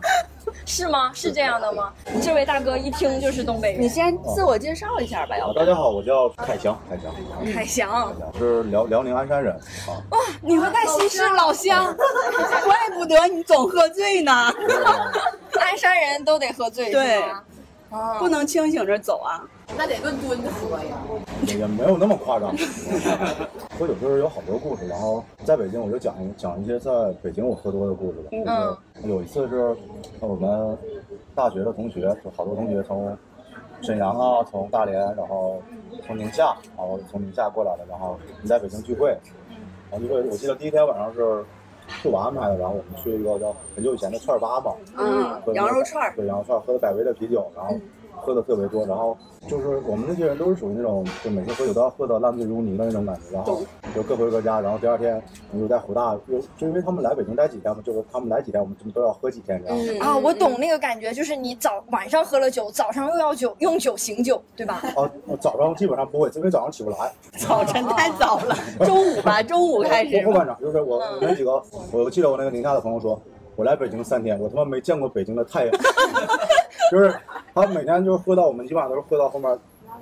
是吗？是这样的吗？这位大哥一听就是东北人。你先自我介绍一下吧，要啊，不大家好，我叫凯翔，凯翔，凯翔，我是辽辽宁鞍山人啊。你和黛西是老乡，怪不得你总喝醉呢，*laughs* 鞍山人都得喝醉，对不能清醒着走啊。也没有那么夸张。喝酒就是有好多故事，然后在北京我就讲一讲一些在北京我喝多的故事吧。就是有一次是我们大学的同学，就好多同学从沈阳啊，从大连，然后从宁夏，然后从宁夏过来的，然后你在北京聚会。然后聚会，我记得第一天晚上是是我安排的，然后我们去一个叫很久以前的串儿吧嘛，嗯，羊肉串儿，对，羊肉串儿，喝的百威的啤酒，然后喝的特别多，然后就是我们那些人都是属于那种，就每次喝酒都要喝到烂醉如泥的那种感觉，然后就各回各家，然后第二天我们就在湖大，就就因为他们来北京待几天嘛，就是他们来几天，我们就都要喝几天这样。嗯啊，我懂那个感觉，就是你早晚上喝了酒，早上又要酒，用酒醒酒，对吧？啊，*laughs* 早上基本上不会，因为早上起不来。早晨太早了，中午吧，中午开始后。半场就是我我那几个，我记得我那个宁夏的朋友说，我来北京三天，我他妈没见过北京的太阳。*laughs* 就是他每天就是喝到我们基本上都是喝到后面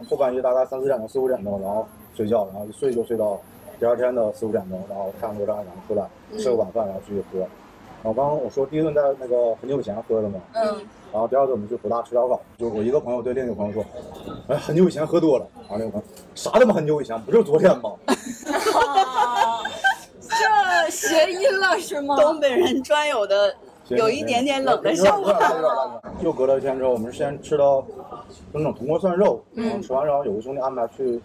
后半夜大概三四点钟四五点钟，然后睡觉，然后一睡就睡到第二天的四五点钟，然后太阳落山，然后出来吃个晚饭，然后继续喝。然后刚刚我说第一顿在那个很久以前喝的嘛，嗯，然后第二顿我们去湖大吃烧烤，就是我一个朋友对另一个朋友说，哎，很久以前喝多了，然后另一个朋友啥他妈很久以前，不就是昨天吗？*laughs* 这谐音了是吗？东北人专有的有一点点冷的笑话。话。*laughs* 又隔了一天之后，我们先吃到就那种铜锅涮肉，然后吃完然后有个兄弟安排去，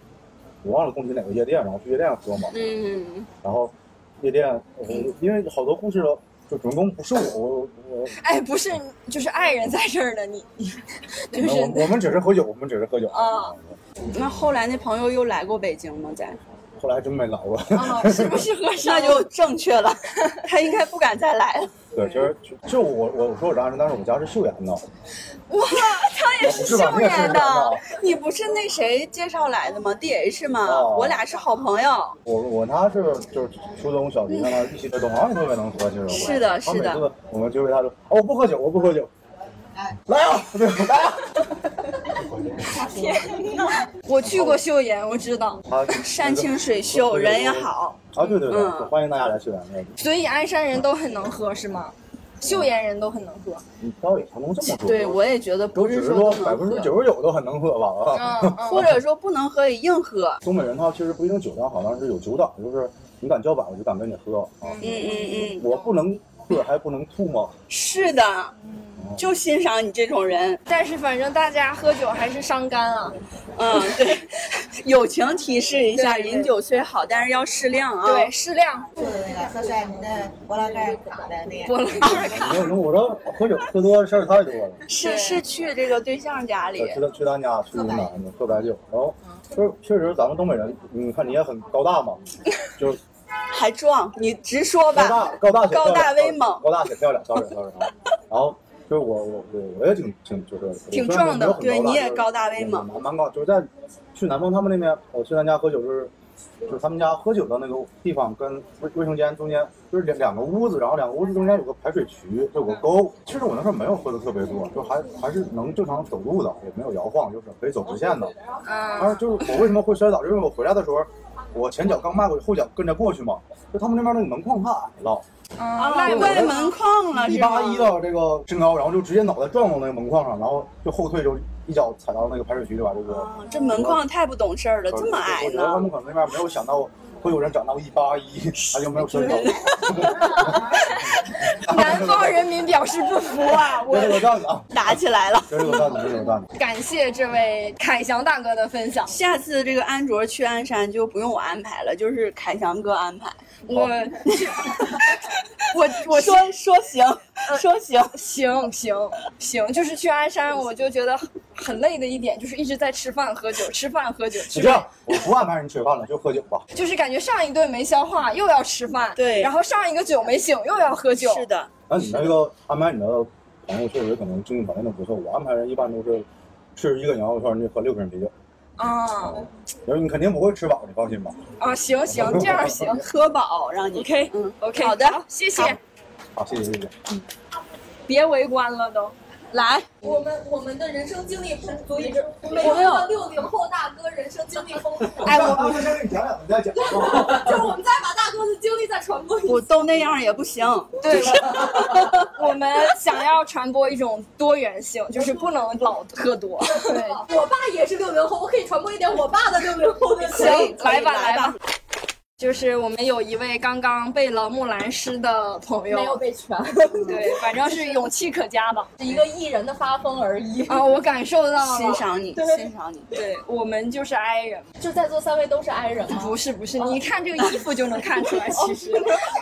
我忘了宫体哪个夜店，然后去夜店喝嘛。嗯，然后夜店，呃因为好多故事都就主人公不是我，我我哎，不是，就是爱人在这儿的你，你就是我们只是喝酒，我们只是喝酒啊。那后来那朋友又来过北京吗？在？后来还真没来过。啊，是不是和 *laughs* 那就正确了，*laughs* 他应该不敢再来了。对，其实就就我我我说我是安生，但是我家是岫岩的。哇，他也是岫岩的的，你不是那谁介绍来的吗？DH 吗？哦我俩是好朋友。我我他是就是初中小学跟他一起特别能喝，其实我是的他每是的次我们就为他说，哦，我不喝酒，我不喝酒。来啊，对，来啊！天呐，我去过岫岩，我知道。他山清水秀，人也好。啊，对对对，嗯欢迎大家来岫岩那个。所以鞍山人都很能喝是吗？岫岩人都很能喝。你倒也不能这么说。对，我也觉得不只是是说说百分之九十九都很能喝吧啊。嗯，或者说不能喝也硬喝。*laughs* 东北人他其实不一定酒量好，但是有酒胆，就是你敢叫板，我就敢跟你喝啊。嗯嗯嗯，我不能喝还不能吐吗？是的，就欣赏你这种人。但是反正大家喝酒还是伤肝啊。嗯，对，友情提示一下，饮酒虽好，但是要适量啊。对，，适量。是那个说出来你的博拉盖卡的那个。波浪盖卡。我说喝酒喝多的事儿太多了。是是去这个对象家里去。他去他家去云南喝白酒，然后就是确实咱们东北人，你看你也很高大嘛，*laughs* 就是还壮，你直说高吧。大高大且漂高大威猛高大且漂亮，sorry sorry 啊。然后就是我我我我也挺挺就是挺壮的对你也高大威猛蛮蛮高，就是在去南方他们那边，我去他家喝酒就是。就是他们家喝酒的那个地方跟卫卫生间中间就是两两个屋子，然后两个屋子中间有个排水渠，就有个沟。其实我那时候没有喝的特别多，就还还是能正常走路的，也没有摇晃，就是可以走直线的。但是就是我为什么会摔倒，就是因为我回来的时候，我前脚刚迈过去，后脚跟着过去嘛，就他们那边那个门框太矮了，啊，赖歪门框了，一？八一的这个身高，然后就直接脑袋撞到那个门框上，然后就后退就一脚踩到那个排水渠里边，这个。啊，这门框太不懂事儿了，这么矮我觉得他？们可能那边没有想到会有人长到一八一，还有没有身高。*laughs* 南方人民表示不服啊！我 *laughs* 这是个段子啊，打起来了。感谢这位凯翔大哥的分享。下次这个安卓去鞍山就不用我安排了，就是凯翔哥安排。我 *laughs* 我 *laughs* 我说说行，说行。*laughs* 行行行，就是去鞍山，我就觉得很累的一点就是一直在吃饭喝酒，吃饭喝酒，吃你这样，我不安排人吃饭了，就喝酒吧。就是感觉上一顿没消化，又要吃饭，对然后上一个酒没醒，又要喝酒，是的，那你那个安排你的朋友确实可能经济条件都不错，我安排人一般都是吃一个羊肉串，你喝六瓶啤酒，啊你肯定不会吃饱，你放心吧。啊，行行，这样行喝饱让你。，OK 嗯。OK，好的谢谢，好，谢谢谢谢。嗯。别围观了都。来，我们我们的人生经历不足以指每一个六零后大哥人生经历丰富。*laughs* 哎我 *laughs* 我先给你讲讲，你再讲。就是我们再把大哥的经历再传播一我。都那样也不行。对，*laughs* 我们想要传播一种多元性，就是不能老特多。对，我爸也是六零后，我可以传播一点我爸的六零后的经历。行，来吧来吧来吧。就是我们有一位刚刚背了木兰诗的朋友，没有被全，*laughs* 对，反正是勇气可嘉吧。是一个艺人的发疯而已。啊，我感受到了，欣赏你，欣赏你。对我们就是 I 人，就在座三位都是 I 人吗？不是不是，你看这个衣服就能看出来，*laughs* 其实。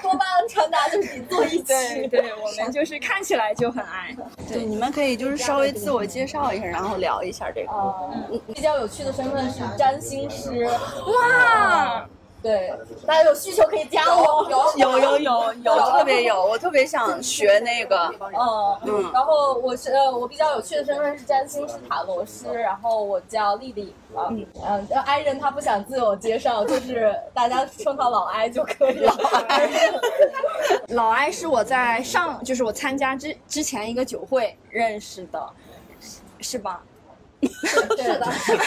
多巴胺穿搭就是你坐一起。对对，我们就是看起来就很 I。*laughs* 对，你们可以就是稍微自我介绍一下，然后聊一下这个。嗯，比较有趣的身份是占星师。哇，对，大家有需求可以加我。有有有 *laughs* 有，特别有，我特别想学那个。嗯嗯然后我是呃我比较有趣的身份是占星师塔罗师，然后我叫丽丽啊，嗯，呃，I 人他不想自我介绍，就是大家称他老 I 就可以了。老 I 是我在上，就是我参加之之前一个酒会认识的，是吧？*laughs* 是的，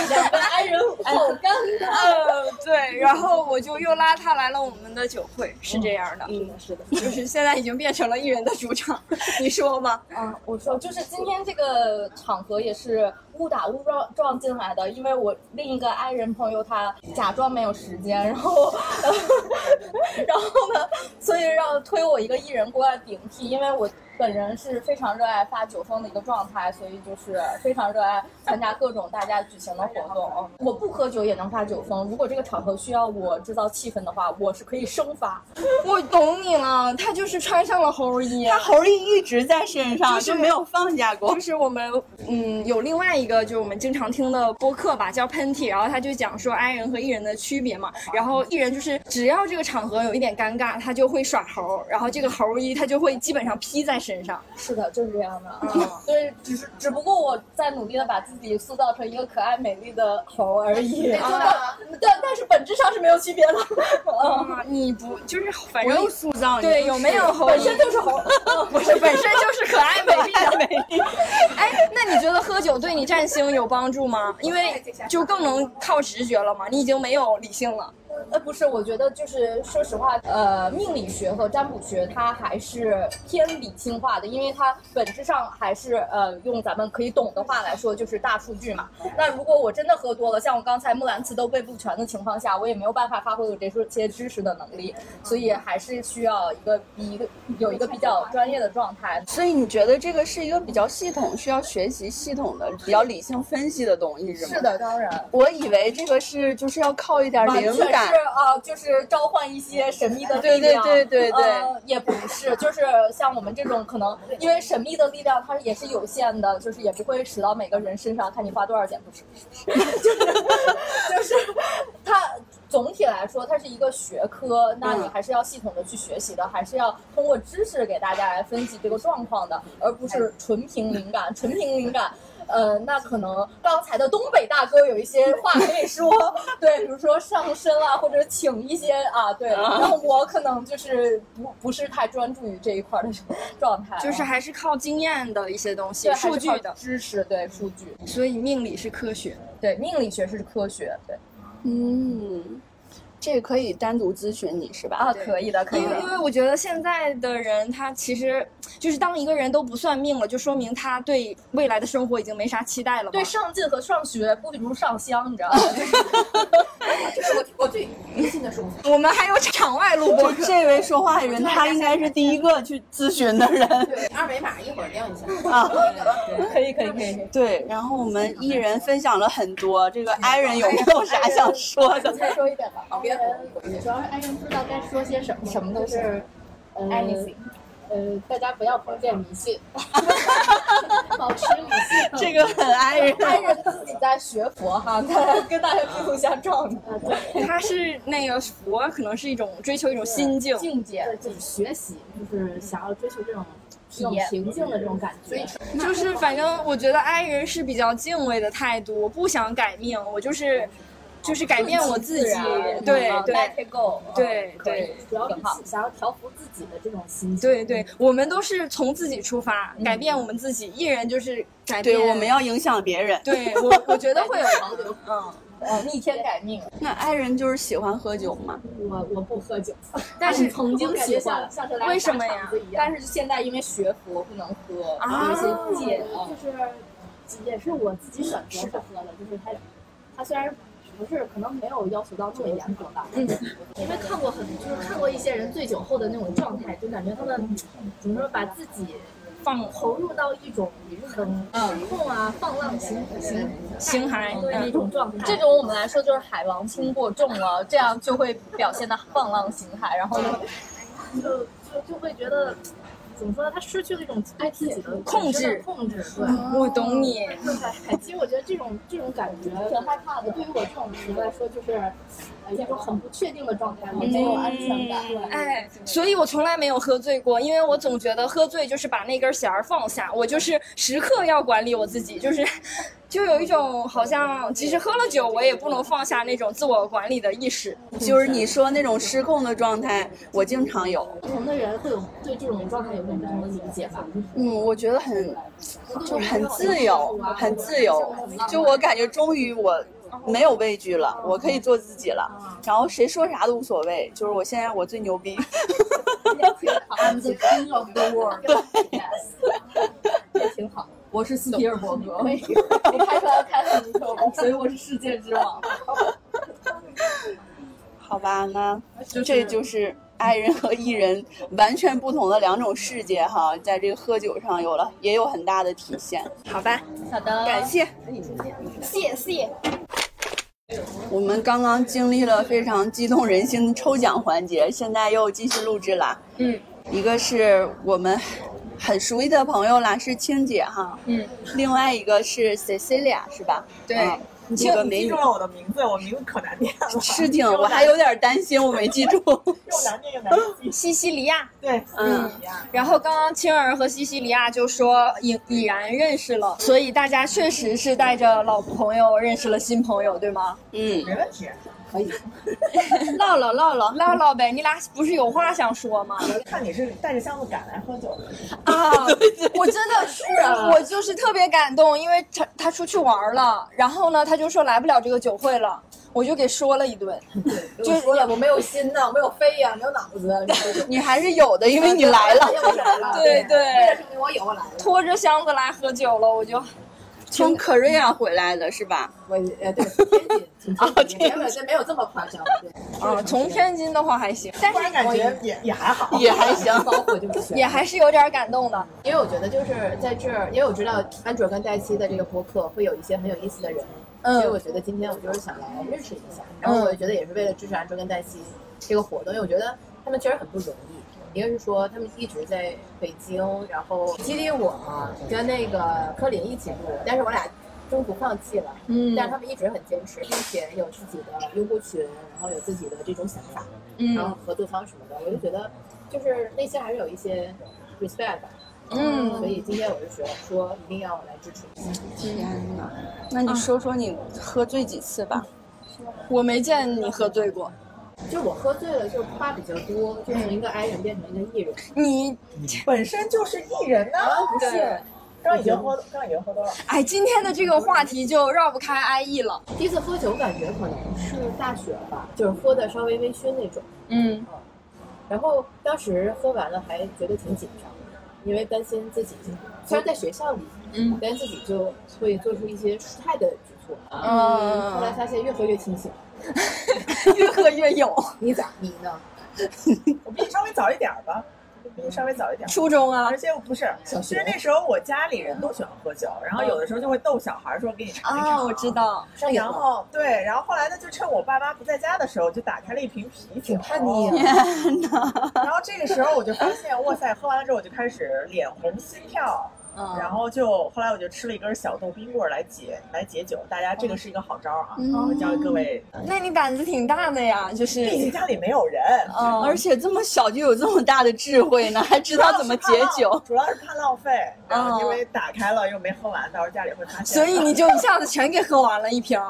两个 I 人好尴尬。呃，对，然后我就又拉他来了我们的酒会，是这样的，嗯，是的。就是现在已经变成了艺人的主场，你说吧。嗯，我说就是今天这个场合也是误打误撞撞进来的，因为我另一个爱人朋友他假装没有时间，然后 *laughs* 然后呢，所以让推我一个艺人过来顶替，因为我。本人是非常热爱发酒疯的一个状态，所以就是非常热爱参加各种大家举行的活动。我不喝酒也能发酒疯，如果这个场合需要我制造气氛的话，我是可以生发。我懂你了，他就是穿上了猴衣，他猴衣一直在身上，就没有放下过。就是我们嗯有另外一个就是我们经常听的播客吧，叫喷嚏，然后他就讲说 I 人和 E 人的区别嘛。然后 E 人就是只要这个场合有一点尴尬，他就会耍猴，然后这个猴衣他就会基本上披在身。上是的，就是这样的。*laughs* 嗯，对，只是只不过我在努力的把自己塑造成一个可爱美丽的猴而已。啊，但但是本质上是没有区别的。啊，你不就是反正塑造对有没有猴本身就是猴，*laughs* 不是本身就是可爱美丽的美丽。*laughs* 哎，那你觉得喝酒对你占星有帮助吗？因为就更能靠直觉了嘛，你已经没有理性了。呃，不是，我觉得就是说实话，呃，命理学和占卜学它还是偏理性化的，因为它本质上还是呃，用咱们可以懂的话来说，就是大数据嘛。那如果我真的喝多了，像我刚才木兰辞都背不全的情况下，我也没有办法发挥我这些知识的能力，所以还是需要一个一个有一个比较专业的状态。所以你觉得这个是一个比较系统，需要学习系统的、比较理性分析的东西，是吗？是的，当然。我以为这个是就是要靠一点灵感。是啊，就是召唤一些神秘的力量，对对对对对，也不是，就是像我们这种可能，因为神秘的力量它也是有限的，就是也不会使到每个人身上，看你花多少钱，不是，*laughs* 就是就是它总体来说，它是一个学科，那你还是要系统的去学习的，还是要通过知识给大家来分析这个状况的，而不是纯凭灵感，纯凭灵感。呃，那可能刚才的东北大哥有一些话可以说，*laughs* 对，比如说上身啊，或者请一些啊，对，然后我可能就是不不是太专注于这一块的 *laughs* 状态，就是还是靠经验的一些东西，数据的知识，对，数据，所以命理是科学，对，命理学是科学，对，嗯。这个可以单独咨询你是吧？啊，可以的，可以的。因为我觉得现在的人，他其实就是当一个人都不算命了，就说明他对未来的生活已经没啥期待了。对上进和上学不如上香，你知道吗？*laughs* 这是 *laughs* 我我最迷信的说法。我们还有场外录播，这位说话的人，他应该是第一个去咨询的人。对，*laughs* 二维码一会儿亮一下啊。可以可以可以。对，然后我们艺人分享了很多，这个 I 人有没有啥想说的？再说一遍吧，好。主要是爱人不知道该说些什么，什么都是，anything，呃，大家不要封建迷信，*laughs* 保持理性。这个很爱人，爱人自己在学佛哈，他 *laughs* 跟大家互相照应。他是那个佛，可能是一种追求一种心境境界，就是学习，就是想要追求这种体验平静的这种感觉。就是反正我觉得爱人是比较敬畏的态度，我不想改命，我就是。就是改变我自己，对对对对，主要是想要调服自己的这种心情。对对，我们都是从自己出发，改变我们自己。艺人就是改变，对，我们要影响别人。对我，我觉得会有嗯嗯逆天改命。那爱人就是喜欢喝酒吗？我我不喝酒，*laughs* 但是 *laughs* 曾经喜欢，为什么呀？但是现在因为学佛不能喝，有些戒就是也是我自己选择不喝的，就是他他虽然。不是，可能没有要求到这么严格吧。嗯，因为看过很，就是看过一些人醉酒后的那种状态，就感觉他们怎么说，把自己放投入到一种很失控啊、放浪形形形骸的一种状态。这种我们来说就是海王星过重了，这样就会表现的放浪形骸，然后就就就会觉得。怎么说呢？他失去了一种对自己的控制，控制。对，我懂你。对，其实我觉得这种这种感觉挺害怕的。对于我这种人来说，就是一种很不确定的状态，没有安全感。哎，所以我从来没有喝醉过，因为我总觉得喝醉就是把那根弦儿放下。我就是时刻要管理我自己，就是。就有一种好像，其实喝了酒，我也不能放下那种自我管理的意识。就是你说那种失控的状态，我经常有。不同的人会有对这种状态有不同的理解吧？嗯，我觉得很，就是很自由，很自由。就我感觉，终于我没有畏惧了，我可以做自己了。然后谁说啥都无所谓。就是我现在我最牛逼。*laughs* I'm the king of the world。对，也挺好。*laughs* 我是斯皮尔伯格，我开出来开很多，所以我是世界之王。*laughs* 好吧，那这就是爱人和艺人完全不同的两种世界哈，在这个喝酒上有了也有很大的体现。好吧，好的，感谢，谢谢。我们刚刚经历了非常激动人心的抽奖环节，现在又继续录制了。嗯，一个是我们很熟悉的朋友啦，是青姐哈。嗯，另外一个是 Cecilia 是吧？对啊这个美女记住了我的名字，我名字可难念了。是挺，我还有点担心我没记住。*laughs* 又难念又难记。西西里亚，对，嗯，然后刚刚青儿和西西里亚就说已已然认识了，所以大家确实是带着老朋友认识了新朋友，对吗？嗯，没问题。可以，*laughs* 唠唠唠唠 *laughs* 唠唠呗，你俩不是有话想说吗？*laughs* 看你是带着箱子赶来喝酒的。啊，我真的是，我就是特别感动，因为他他出去玩了，然后呢，他就说来不了这个酒会了，我就给说了一顿，就说了，我没有心呐，我没有肺呀，没有脑子。你还是有的，因为你来了。对对，为了证明我有，我来了。拖着箱子来喝酒了，我就从 Korea 回来的是吧？我呃对，天津，从天津，没有这没有这么夸张。啊，从天津的话还行，但是感觉也也还好，也还行，包括就是也还是有点感动的。因为我觉得就是在这儿，因为我知道安卓跟黛西的这个播客会有一些很有意思的人，嗯所以我觉得今天我就是想来认识一下，然后我也觉得也是为了支持安卓跟黛西这个活动，因为我觉得他们确实很不容易。一个是说他们一直在北京，然后激励我嘛，跟那个柯林一起录，但是我俩中途放弃了，嗯但是他们一直很坚持，并且有自己的用户群，然后有自己的这种想法，嗯然后合作方什么的，我就觉得就是内心还是有一些 respect 吧。嗯所以今天我就说说一定要来支持。天哪，那你说说你喝醉几次吧？我没见你喝醉过，就我喝醉了，就话比较多，就从一个 I 人变成一个 E 人。你本身就是艺人呢，不是，刚已经喝，刚已经喝多了。哎，今天的这个话题就绕不开 IE 了。第一次喝酒感觉可能是大学吧，就是喝的稍微微醺那种。嗯，然后当时喝完了还觉得挺紧张的，因为担心自己虽然在学校里，嗯，但自己就会做出一些失态的举措。嗯后来发现越喝越清醒。越喝越有。你咋？你呢？*laughs* 我比你稍微早一点儿吧，比你稍微早一点儿。初中啊而且我不是，其实那时候我家里人都喜欢喝酒，然后有的时候就会逗小孩说给你尝一尝。啊，我知道。然后对，然后后来呢，就趁我爸妈不在家的时候，就打开了一瓶啤酒。叛逆天哪！*laughs* 然后这个时候我就发现，哇塞，喝完了之后我就开始脸红心跳。嗯然后就后来我就吃了一根小豆冰棍来解来解酒，大家这个是一个好招啊，嗯然后教给各位。那你胆子挺大的呀，就是毕竟家里没有人，嗯而且这么小就有这么大的智慧呢，还知道怎么解酒。主要是怕浪费，然后嗯因为打开了又没喝完，到时候家里会发现。所以你就一下子全给喝完了一瓶。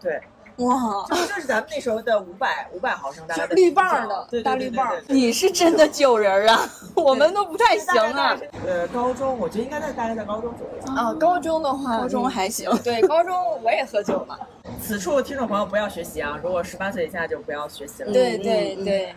对，哇，就就是咱们那时候的五百五百毫升大概的绿棒儿的对对大绿棒儿你是真的酒人啊，*laughs* 我们都不太行啊。呃，高中我觉得应该在大概在高中左右。啊，高中的话，高中还行。对，高中我也喝酒嘛。*laughs* 此处听众朋友不要学习啊！如果十八岁以下就不要学习了。对对对，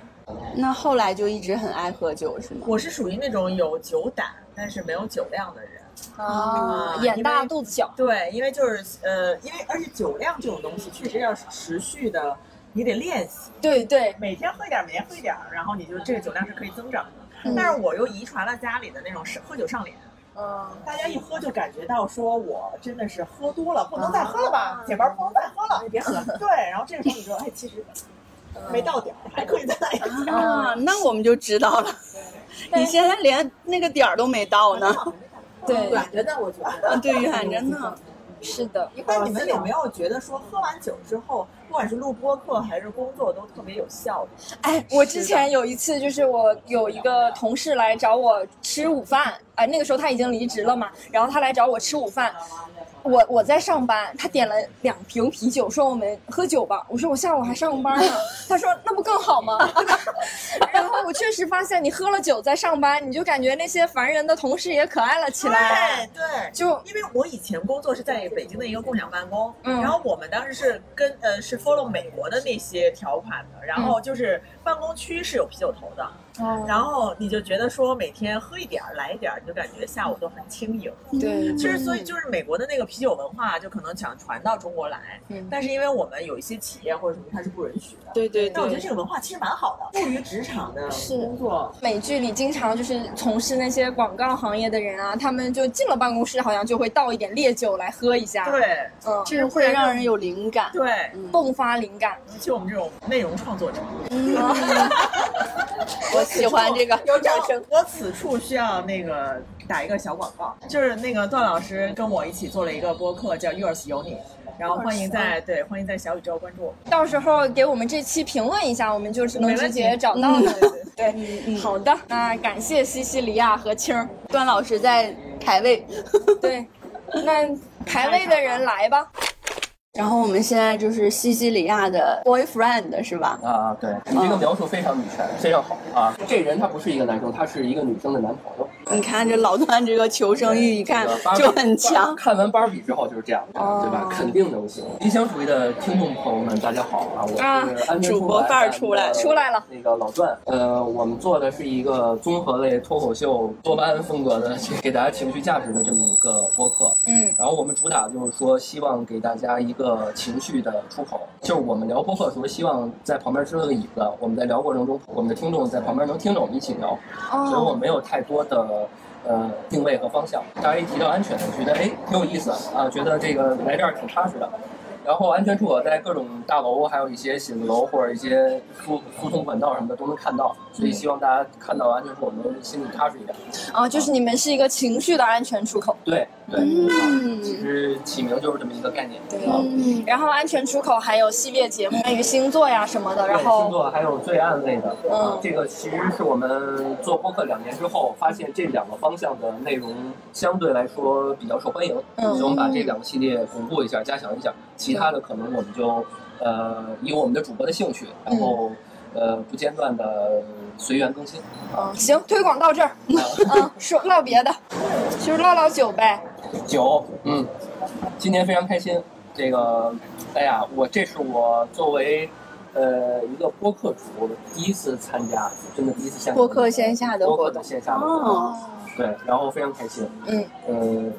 那后来就一直很爱喝酒是吗？我是属于那种有酒胆但是没有酒量的人。啊，眼大肚子小。对，因为就是呃，因为而且酒量这种东西确实要持续的，你得练习。对对，每天喝一点，每天喝一点，然后你就这个酒量是可以增长的。嗯但是我又遗传了家里的那种是喝酒上脸。嗯，大家一喝就感觉到说我真的是喝多了，不能再喝了吧，姐们儿不能再喝了，你别喝。对，然后这个时候你说，哎，其实没到点儿，还可以再来一下。啊，那我们就知道了。你现在连那个点儿都没到呢。对远着呢，我觉得。啊，对，*laughs* 远着呢。是的。一般你们有没有觉得说喝完酒之后，不管是录播课还是工作，都特别有效率？哎，我之前有一次，就是我有一个同事来找我吃午饭，哎，那个时候他已经离职了嘛，然后他来找我吃午饭，我我在上班，他点了两瓶啤酒，说我们喝酒吧。我说我下午还上班呢。他说那不更好吗？*laughs* 然后我确实发现，你喝了酒在上班，你就感觉那些烦人的同事也可爱了起来。对对，就因为我以前工作是在北京的一个共享办公，嗯然后我们当时是跟呃是 follow 美国的那些条款的，然后就是办公区是有啤酒头的。哦然后你就觉得说每天喝一点儿来一点儿，你就感觉下午都很轻盈。对其实所以就是美国的那个啤酒文化，就可能想传到中国来，嗯但是因为我们有一些企业或者什么它是不允许的。对对对但我觉得这个文化其实蛮好的，富于职场的工作。美剧里经常就是从事那些广告行业的人啊，他们就进了办公室，好像就会倒一点烈酒来喝一下。对，嗯，这是会让人有灵感。对，迸发灵感。尤其我们这种内容创作者，*laughs* 我喜欢这个。有掌声。我此处需要那个打一个小广告，就是那个段老师跟我一起做了一个播客，叫 Yours 有你，然后欢迎在对欢迎在小宇宙关注。到时候给我们这期评论一下，我们就是能直接找到的。对，好的，那感谢西西里亚和青儿，段老师在排位。*laughs* 对，那排位的人来吧。然后我们现在就是西西里亚的 boyfriend 是吧？啊，对你这个描述非常女权，非常好啊。这人他不是一个男生，他是一个女生的男朋友。你看这老段这个求生欲，一看就很强。看完芭比之后就是这样，哦对吧？肯定能行。理想主义的听众朋友们，大家好啊！我是安全主播范儿出来出来了。那个老段，呃，我们做的是一个综合类脱口秀多巴胺风格的，*laughs* 给大家情绪价值的这么一个播客。嗯，然后我们主打就是说，希望给大家一个情绪的出口。就是我们聊播客的时候，希望在旁边支了个椅子，我们在聊过程中，我们的听众在旁边能听着我们一起聊。哦所以我没有太多的。呃，定位和方向，大家一提到安全，觉得哎挺有意思啊，觉得这个来这儿挺踏实的。然后安全出口在各种大楼，还有一些写字楼或者一些疏疏通管道什么的都能看到，所以希望大家看到安全出口能心里踏实一点。啊，就是你们是一个情绪的安全出口。对对，嗯其实起名就是这么一个概念。嗯，然后安全出口还有系列节目，关于星座呀什么的，然后星座还有罪案类的，嗯啊这个其实是我们做播客两年之后，发现这两个方向的内容相对来说比较受欢迎，嗯所以我们把这两个系列巩固一下，加强一下，其他的可能我们就呃以我们的主播的兴趣，然后呃不间断的随缘更新。嗯，行，推广到这儿，*laughs* 嗯，说唠别的，就是唠唠酒呗。酒，嗯，今年非常开心。这个，哎呀，我这是我作为呃一个播客主播第一次参加，真的第一次线下播客线下的播活动。客的线下的活动，哦对，然后非常开心。嗯，呃，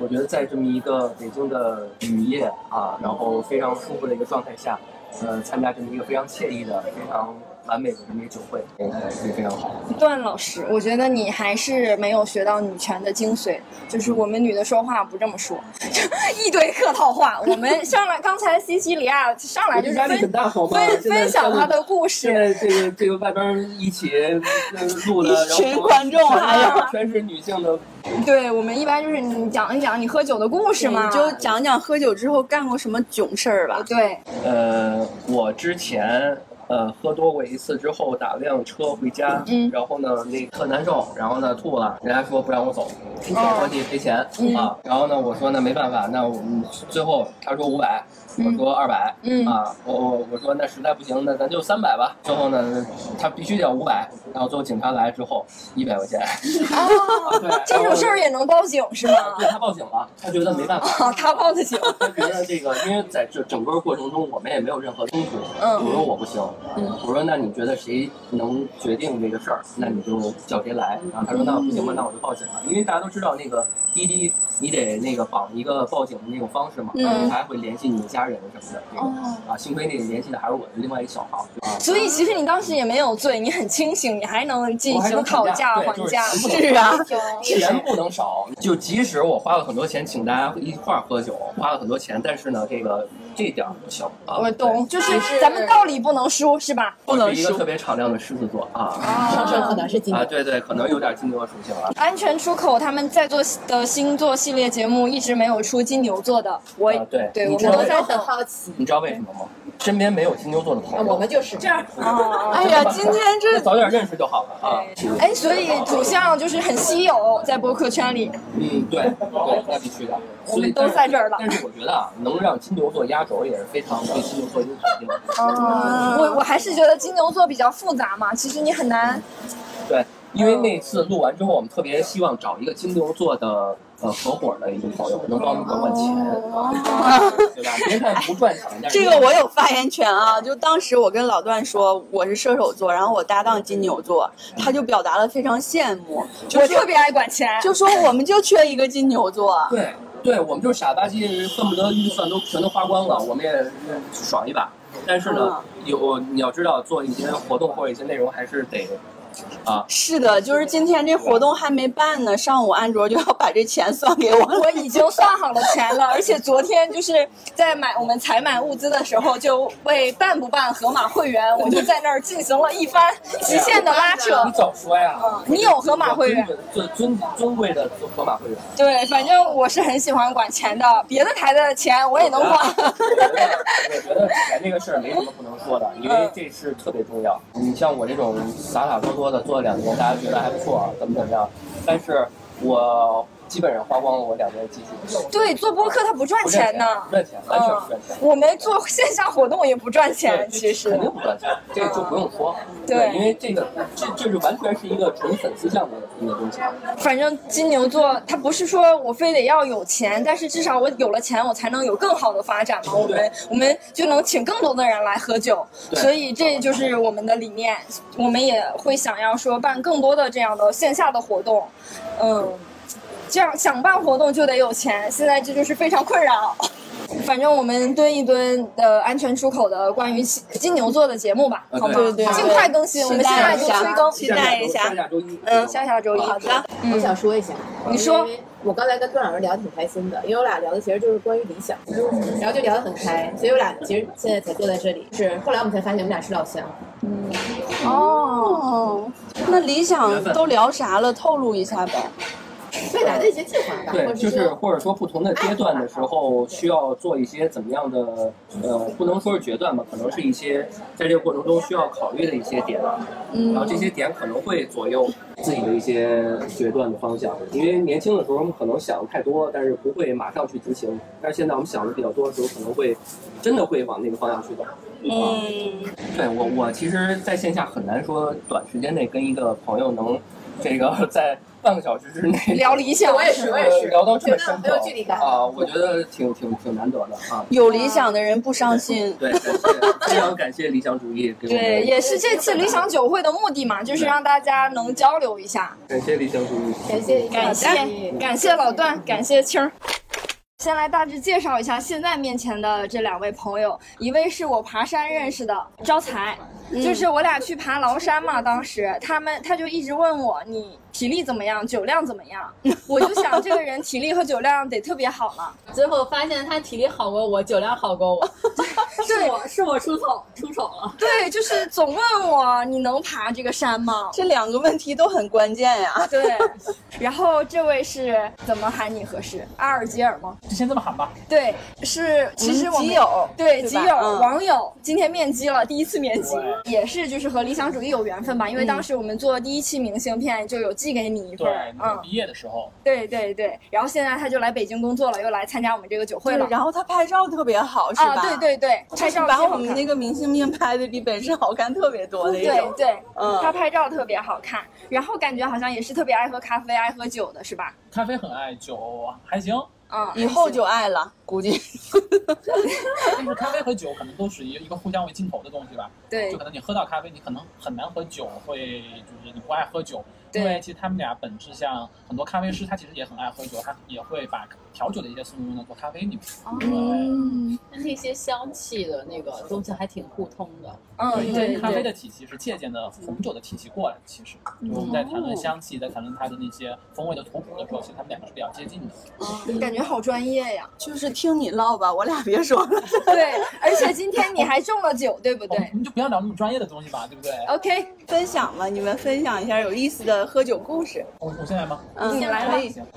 我觉得在这么一个北京的雨夜啊，然后非常舒服的一个状态下，呃，参加这么一个非常惬意的、非常完美的这么一个酒会，呃也非常好。段老师，我觉得你还是没有学到女权的精髓，就是我们女的说话不这么说，就 *laughs* 一堆客套话。我们上来，刚才西西里亚上来就是压力很分大，好吗？分享她的故现事。在这个这个外边一起呃录的，然后群观众还有全是女性的，对我们一般就是你讲一讲你喝酒的故事嘛，你就讲讲喝酒之后干过什么囧事儿吧。对，呃，我之前呃喝多过一次之后打辆车回家，嗯然后呢那特难受，然后呢吐了，人家说不让我走，哦说你赔钱、嗯啊，然后呢我说那没办法，那我们最后他说五百。我说二百、嗯啊，我我我说那实在不行，那咱就三百吧。最后呢，他必须得要五百，然后最后警察来之后一百块钱，哦，*laughs* 对，这种事儿也能报警是吗？对他报警了，他觉得没办法，啊，他报的警。他觉得这个，因为在这整个过程中，我们也没有任何冲突。嗯我说我不行，嗯我说那你觉得谁能决定这个事儿？那你就叫谁来。然后他说那不行吧，那我就报警了，因为大家都知道那个滴滴，你得那个绑一个报警的那种方式嘛，嗯然后他还会联系你家人什么的。哦啊，幸亏那个联系的还是我的另外一个小号。啊，所以其实你当时也没有醉，你很清醒，你还能进行讨价还价。是啊钱不能少，就即使我花了很多钱请大家一块儿喝酒，花了很多钱，但是呢，这个这点儿不行啊。我懂，就是是咱们道理不能输，是吧？不能输一个特别敞亮的狮子座啊，上升可能是金啊，对对，可能有点金牛属性了。安全出口他们在座的星座系列节目一直没有出金牛座的，我、啊对对，我们都在等。很好奇，你知道为什么吗？身边没有金牛座的朋友，我们就是这样。*laughs* *laughs* 哎呀，今天这早点认识就好了啊。哎，所以土象就是很稀有，在播客圈里。嗯，对对，那必须的。我们都在这儿了。但是我觉得啊，能让金牛座压轴也是非常对金牛座有肯定。啊，我我还是觉得金牛座比较复杂嘛，其实你很难。对，因为那次录完之后，我们特别希望找一个金牛座的。呃，合伙的一个朋友能帮我们管管钱，*laughs* 对吧？别看不赚钱，这个我有发言权啊！就当时我跟老段说我是射手座，然后我搭档金牛座，他就表达了非常羡慕，我特别爱管钱，就说我们就缺一个金牛座。对，对我们就是傻吧唧，恨不得预算都全都花光了，我们也爽一把。但是呢，有你要知道，做一些活动或者一些内容，还是得。啊，是的，就是今天这活动还没办呢，上午安卓就要把这钱算给我，*laughs* 我已经算好了钱了，而且昨天就是在买我们采买物资的时候，就为办不办盒马会员，我就在那儿进行了一番极限的拉扯。你早说呀！你有盒马会员，尊尊尊贵的盒马会员。对，反正我是很喜欢管钱的，别的台的钱我也能管。*laughs* 我觉得钱这个事儿没什么不能说的，因为这是特别重要。你像我这种洒洒说的。做了两年，大家觉得还不错，怎么怎么样？但是我基本上花光了我两年的积蓄。对，做播客它不赚钱呢，不赚钱，完全不赚钱。我们做线下活动也不赚钱，其实肯定不赚钱，这个就不用说。对，因为这个这这是完全是一个纯粉丝项目的一个东西。反正金牛座他不是说我非得要有钱，但是至少我有了钱，我才能有更好的发展嘛。我们我们就能请更多的人来喝酒，所以这就是我们的理念。我们也会想要说办更多的这样的线下的活动，嗯，这样想办活动就得有钱，现在这就是非常困扰。*laughs* 反正我们蹲一蹲的安全出口的关于金牛座的节目吧，好吗？对对，尽快更新，我们现在就催更，期待一下。下周一嗯，下下周一。好的，我想说一下，你说，我刚才跟段老师聊挺开心的，因为我俩聊的其实就是关于理想，然后就聊得很开，所以我俩其实现在才坐在这里。是后来我们才发现我们俩是老乡。嗯，哦，那理想都聊啥了？透露一下呗。未来的一些计划吧，对，就是或者说不同的阶段的时候，需要做一些怎么样的呃，不能说是决断吧，可能是一些在这个过程中需要考虑的一些点，嗯，然后这些点可能会左右自己的一些决断的方向。因为年轻的时候我们可能想的太多，但是不会马上去执行，但是现在我们想的比较多的时候，可能会真的会往那个方向去走。嗯，对我我其实在线下很难说短时间内跟一个朋友能这个 *laughs* 在。半个小时之内 *laughs* 聊理想，我也是，我也是聊到这么深刻，有距离感啊！我觉得挺挺挺难得的啊！有理想的人不伤心。对，非常感谢理想主义。对，也是这次理想酒会的目的嘛，就是让大家能交流一下。感谢理想主义，感谢感谢感谢老段，感谢青儿。先来大致介绍一下现在面前的这两位朋友，一位是我爬山认识的招财，就是我俩去爬崂山嘛，当时他们他就一直问我你。体力怎么样？酒量怎么样？*laughs* 我就想这个人体力和酒量得特别好了。最后发现他体力好过我，酒量好过我。*laughs* 是我是我出丑出丑了。对，就是总问我你能爬这个山吗？这两个问题都很关键呀。对。然后这位是怎么喊你合适？阿尔吉尔吗？就先这么喊吧。对，是其实我们基友对基友网友今天面基了，第一次面基，也是就是和理想主义有缘分吧。因为当时我们做第一期明信片就有。寄给你一份，嗯，毕业的时候，对对对，然后现在他就来北京工作了，又来参加我们这个酒会了。然后他拍照特别好，是吧？对对对，拍照把我们那个明信片拍的比本身好看特别多那种。对对，嗯，他拍照特别好看，然后感觉好像也是特别爱喝咖啡、爱喝酒的，是吧？咖啡很爱，酒还行。嗯，以后就爱了，估计。*laughs* 就是咖啡和酒可能都属于一个互相为镜头的东西吧。对。就可能你喝到咖啡，你可能很难和酒会，就是你不爱喝酒。因为其实他们俩本质像很多咖啡师，他其实也很爱喝酒，他也会把调酒的一些思路用到做咖啡里面。嗯，那些香气的那个东西还挺互通的。嗯，因为咖啡的体系是借鉴的红酒的体系过来的。其实我们在谈论香气，在谈论它的那些风味的图谱的时候，其实他们两个是比较接近的。嗯，感觉好专业呀！就是听你唠吧，我俩别说了。*laughs* 对，而且今天你还中了酒，对不对？我们就不要聊那么专业的东西吧，对不对？OK，分享嘛，你们分享一下有意思的。喝酒故事，我我先来吗？嗯，你来吧。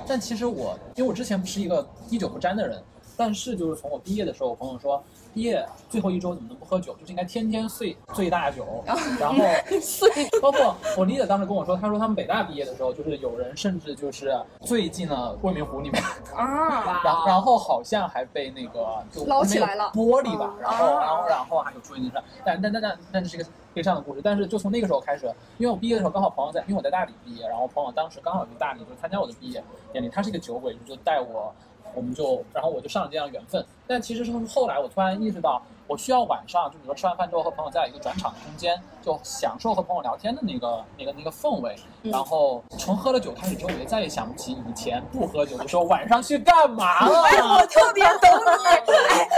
但其实我，因为我之前不是一个滴酒不沾的人，但是就是从我毕业的时候，我朋友说，毕业最后一周怎么能不喝酒？就是应该天天醉醉大酒，*laughs* 然后醉。*laughs* 包括我 leader 当时跟我说，他说他们北大毕业的时候，就是有人甚至就是醉进了未名湖里面啊，*laughs* 然然后好像还被那个就捞起来了玻璃吧，然后啊然后然后还有出现这事，但但但但但这是一个悲伤的故事。但是就从那个时候开始，因为我毕业的时候刚好朋友在，因为我在大理毕业，然后朋友当时刚好去大理就参加我的毕业典礼，他是一个酒鬼，就带我。我们就，然后我就上了这样缘分。但其实是后来我突然意识到，我需要晚上，就比如说吃完饭之后和朋友在一个转场的空间，就享受和朋友聊天的那个、那个、那个氛围。然后从喝了酒开始之后，我就再也想不起以前不喝酒的时候晚上去干嘛了。哎，我特别懂你。哎，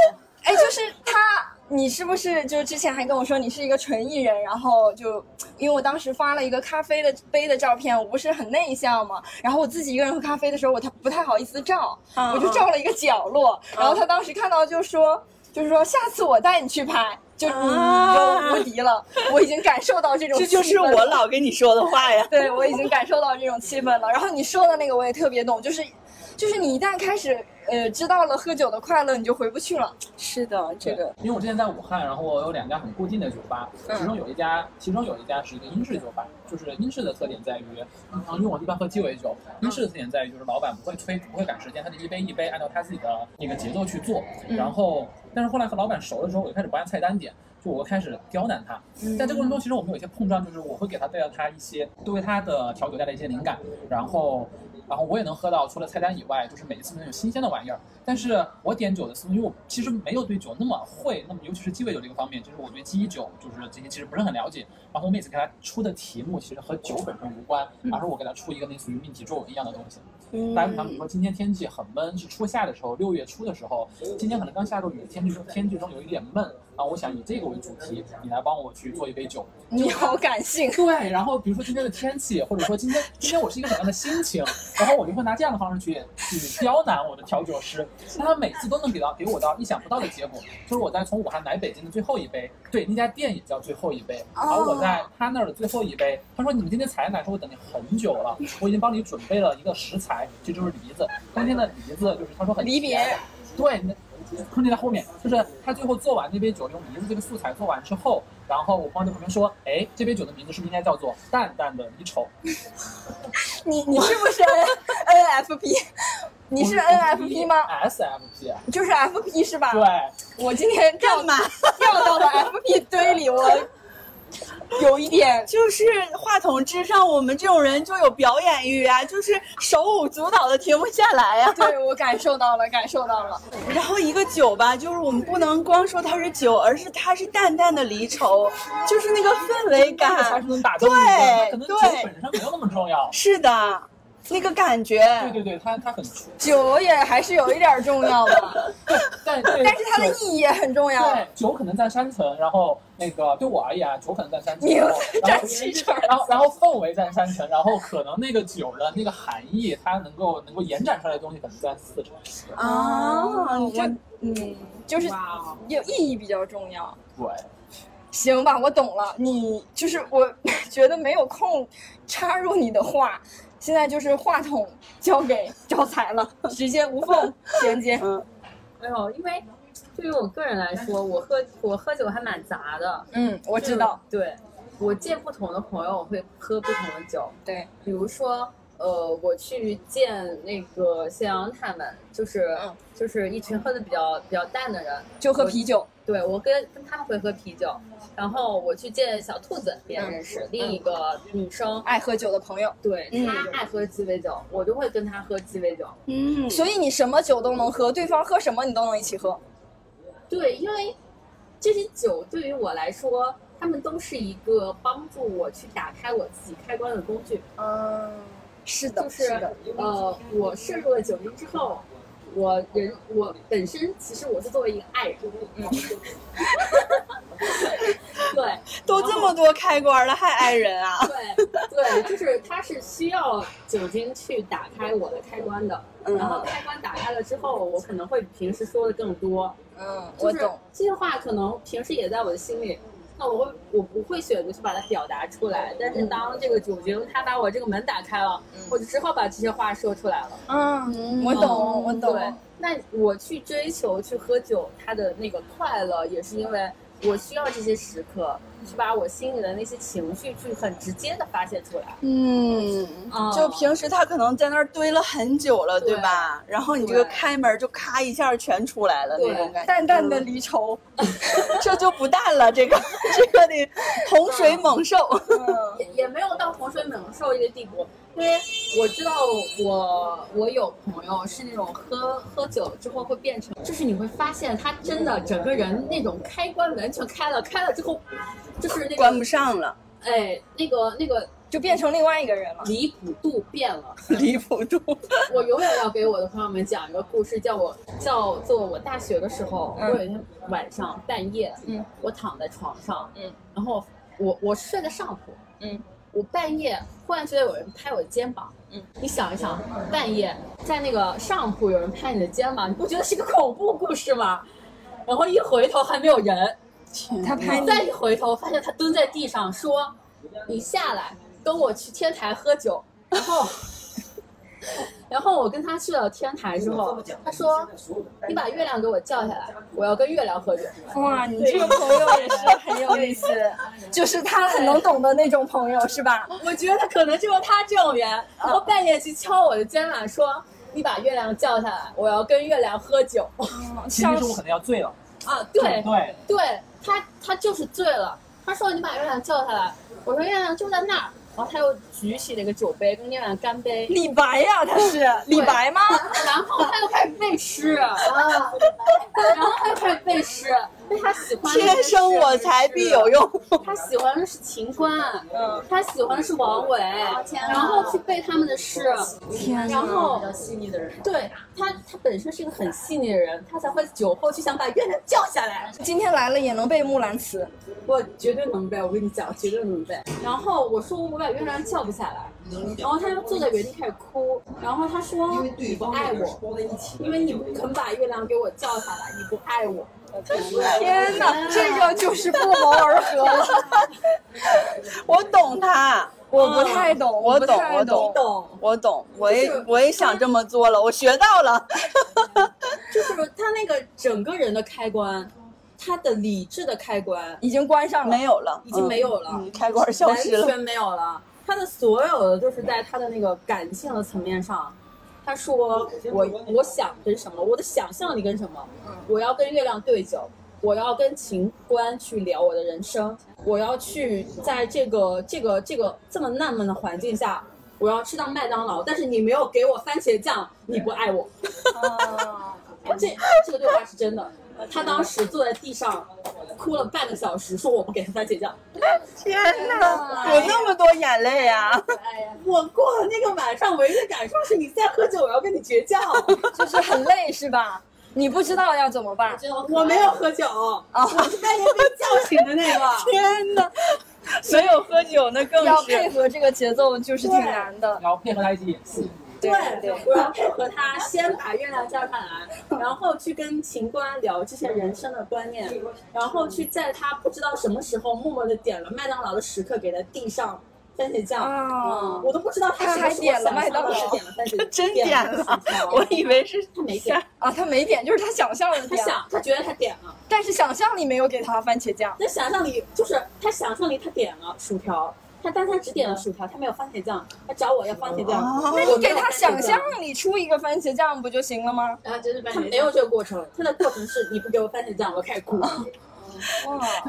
哎，就是他。你是不是就之前还跟我说你是一个纯艺人？然后就因为我当时发了一个咖啡的杯的照片，我不是很内向嘛，然后我自己一个人喝咖啡的时候，我他不太好意思照，我就照了一个角落。然后他当时看到就说，就是说下次我带你去拍，就你就无敌了。我已经感受到这种，这就是我老跟你说的话呀。对，我已经感受到这种气氛了。然后你说的那个我也特别懂，就是就是你一旦开始。呃，知道了喝酒的快乐，你就回不去了。*laughs* 是的，这个。因为我之前在武汉，然后我有两家很固定的酒吧，其中有一家，其中有一家是一个英式酒吧，就是英式的特点在于，嗯，因为我一般喝鸡尾酒，英式的特点在于就是老板不会催，不会赶时间，他就一杯一杯按照他自己的那个节奏去做。然后，但是后来和老板熟了之后，我就开始不按菜单点，就我开始刁难他。在这个过程中，其实我们有一些碰撞，就是我会给他带到他一些，对他的调酒带来一些灵感，然后。然后我也能喝到，除了菜单以外，就是每一次能有新鲜的玩意儿。但是我点酒的时候，因为我其实没有对酒那么会，那么尤其是鸡尾酒这个方面，就是我对鸡酒就是这些其实不是很了解。然后我每次给他出的题目，其实和酒本身无关，而是我给他出一个类似于命题作文一样的东西。大家比方比如说今天天气很闷，是初夏的时候，六月初的时候，今天可能刚下过雨，天气中天气中有一点闷。啊，我想以这个为主题，你来帮我去做一杯酒。你好感性。对，然后比如说今天的天气，或者说今天今天我是一个什么样的心情，然后我就会拿这样的方式去去刁难我的调酒师，让他每次都能给到给我到意想不到的结果。就是我在从武汉来北京的最后一杯，对，那家店也叫最后一杯，然后我在他那儿的最后一杯，他说你们今天才来，说我等你很久了，我已经帮你准备了一个食材，这就是梨子，冬天的梨子，就是他说很梨甜，对。空间在后面，就是他最后做完那杯酒，用鼻子这个素材做完之后，然后我朋友在旁边说：“哎，这杯酒的名字是不是应该叫做淡淡的离愁？”你你是不是 N F P？*laughs* 你是 N F P 吗？S F P，就是 F P 是吧？对，我今天掉嘛掉到了 F P 堆里，我。有一点，*laughs* 就是话筒之上，我们这种人就有表演欲啊，就是手舞足蹈的停不下来呀。对，我感受到了，感受到了。然后一个酒吧，就是我们不能光说它是酒，而是它是淡淡的离愁，就是那个氛围感才是能打动你。对，可能酒本身没有那么重要。是的。那个感觉，对对对，它它很酒也还是有一点重要的，但 *laughs* 但是它的意义也很重要。对，酒可能占三层，然后那个对我而言，酒可能占三层，你占七层，然后然后氛围占三层，然后可能那个酒的那个含义，它能够能够延展出来的东西可能占四层。啊，我嗯，就是有意义比较重要。对，行吧，我懂了。你就是我 *laughs* 觉得没有空插入你的话。现在就是话筒交给招财了，直接无缝衔接。嗯，*laughs* 没有，因为对于我个人来说，我喝我喝酒还蛮杂的。嗯，我知道。对，我见不同的朋友，我会喝不同的酒。对，比如说，呃，我去见那个谢阳他们，就是就是一群喝的比较比较淡的人，就喝啤酒。对，我跟跟他们会喝啤酒。然后我去见小兔子，别人认识另一个女生爱喝酒的朋友，对她爱喝鸡尾酒，我就会跟她喝鸡尾酒。嗯，所以你什么酒都能喝，对方喝什么你都能一起喝。对，因为这些酒对于我来说，他们都是一个帮助我去打开我自己开关的工具。嗯，是的，就是呃，我摄入了酒精之后。我人我本身其实我是作为一个爱人，嗯，*laughs* 对，都这么多开关了还爱人啊？对对，就是它是需要酒精去打开我的开关的，然后开关打开了之后，我可能会比平时说的更多，嗯，我懂，这些话可能平时也在我的心里，那我会我不会选择去把它表达出来。但是当这个酒精它把我这个门打开了，我就只好把这些话说出来了。嗯，我懂，我懂。对，那我去追求去喝酒，它的那个快乐，也是因为我需要这些时刻。去把我心里的那些情绪去很直接的发泄出来。嗯，就平时他可能在那儿堆了很久了，对吧？然后你这个开门就咔一下全出来了那种感觉，淡淡的离愁 *laughs* *laughs* 这就不淡了，这个这个得洪水猛兽，也也没有到洪水猛兽这个地步。因为我知道我我有朋友是那种喝喝酒之后会变成，就是你会发现他真的整个人那种开关完全开了，开了之后。就是那个关不上了，哎，那个那个就变成另外一个人了，离谱度。变了，离谱度。我永远要给我的朋友们讲一个故事，叫我叫做我大学的时候，我有一天晚上半夜，嗯，我躺在床上，嗯，然后我我睡在上铺，嗯，我半夜忽然觉得有人拍我的肩膀，嗯，你想一想，半夜在那个上铺有人拍你的肩膀，你不觉得是个恐怖故事吗？然后一回头还没有人。他拍再一回头，发现他蹲在地上，说：“你下来跟我去天台喝酒。”然后，*laughs* 然后我跟他去了天台之后，他说：“你把月亮给我叫下来，我要跟月亮喝酒。”哇，你这个朋友也是很有意思，就是他很能懂的那种朋友，是吧？我觉得可能就是他这种人，然后半夜去敲我的肩膀说：“你把月亮叫下来，我要跟月亮喝酒。” *laughs* 其实我可能要醉了。啊，对对对。他他就是醉了，他说你把月亮叫下来，我说月亮就在那儿，然后他又举起了个酒杯跟那碗干杯。李白呀，他是李白吗？然后他又开始背诗啊，然后他又开始背诗。因为他喜欢天生我材必有用，他喜欢的是秦观，嗯，他喜欢的是王维，然后去背他们的诗，天，然后比较细腻的人，对他，他本身是一个很细腻的人，他才会酒后去想把月亮叫下来。今天来了也能背木兰辞，我绝对能背，我跟你讲，绝对能背。然后我说我把月亮叫不下来，然后他就坐在原地开始哭，然后他说你不爱我，因为你不肯把月亮给我叫下来，你不爱我。*laughs* 天哪，这个就是不谋而合 *laughs* 了。我懂他，我不太懂，我懂，我懂，我懂，我也我也想这么做了，我学到了。*laughs* 就是他那个整个人的开关，他的理智的开关已经关上了，没有了，已经没有了，开关消失了，完全没有了。他的所有的就是在他的那个感性的层面上。他说：“我我想跟什么？我的想象力跟什么？我要跟月亮对酒，我要跟秦观去聊我的人生，我要去在这个这个这个这么纳闷的环境下，我要吃到麦当劳。但是你没有给我番茄酱，你不爱我。*laughs* 这这个对话是真的。他当时坐在地上哭了半个小时，说我不给他番茄酱。天哪，有那么多眼泪啊！哎呀，我过了那个晚上，唯一的感受是你再喝酒，我要跟你绝交，就是很累，是吧？你不知道要怎么办？我没有喝酒啊，我是半夜被叫醒的那个。*laughs* 天哪，没有喝酒那更是要配合这个节奏，就是挺难的。然后配合他一起演戏。对，我要配合他，先把月亮叫上来，然后去跟秦观聊这些人生的观念，然后去在他不知道什么时候默默的点了麦当劳的时刻，给他递上番茄酱。啊，我都不知道他还点了麦当劳，点了番茄酱，真点了。*laughs* 我以为是他没点 *laughs* 啊，他没点，就是他想象的他想，他觉得他点了，但是想象里没有给他番茄酱。那想象里就是他想象里他点了薯条。他但他只点了薯条，他没有番茄酱，他找我要番茄酱。那你给他想象里出一个番茄酱不就行了吗？然后就是他没有这个过程，他的过程是你不给我番茄酱，我开始哭。哇，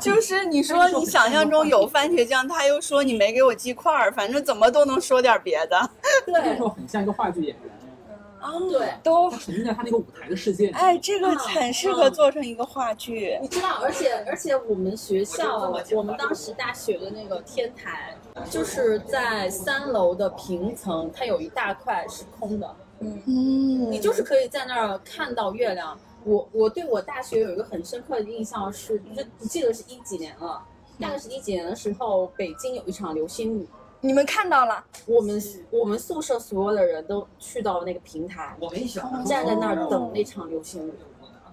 就是你说你想象中有番茄酱，他又说你没给我鸡块儿，反正怎么都能说点别的。对，那时候很像一个话剧演员。啊，对，都沉浸在他那个舞台的世界里。哎，这个很适合做成一个话剧。你知道，而且而且我们学校，我们当时大学的那个天台，就是在三楼的平层，它有一大块是空的。嗯嗯，你就是可以在那儿看到月亮。我我对我大学有一个很深刻的印象是，就不记得是一几年了，大概是一几年的时候，北京有一场流星雨。你们看到了？我们我们宿舍所有的人都去到那个平台，我们一想站在那儿等那场流星雨，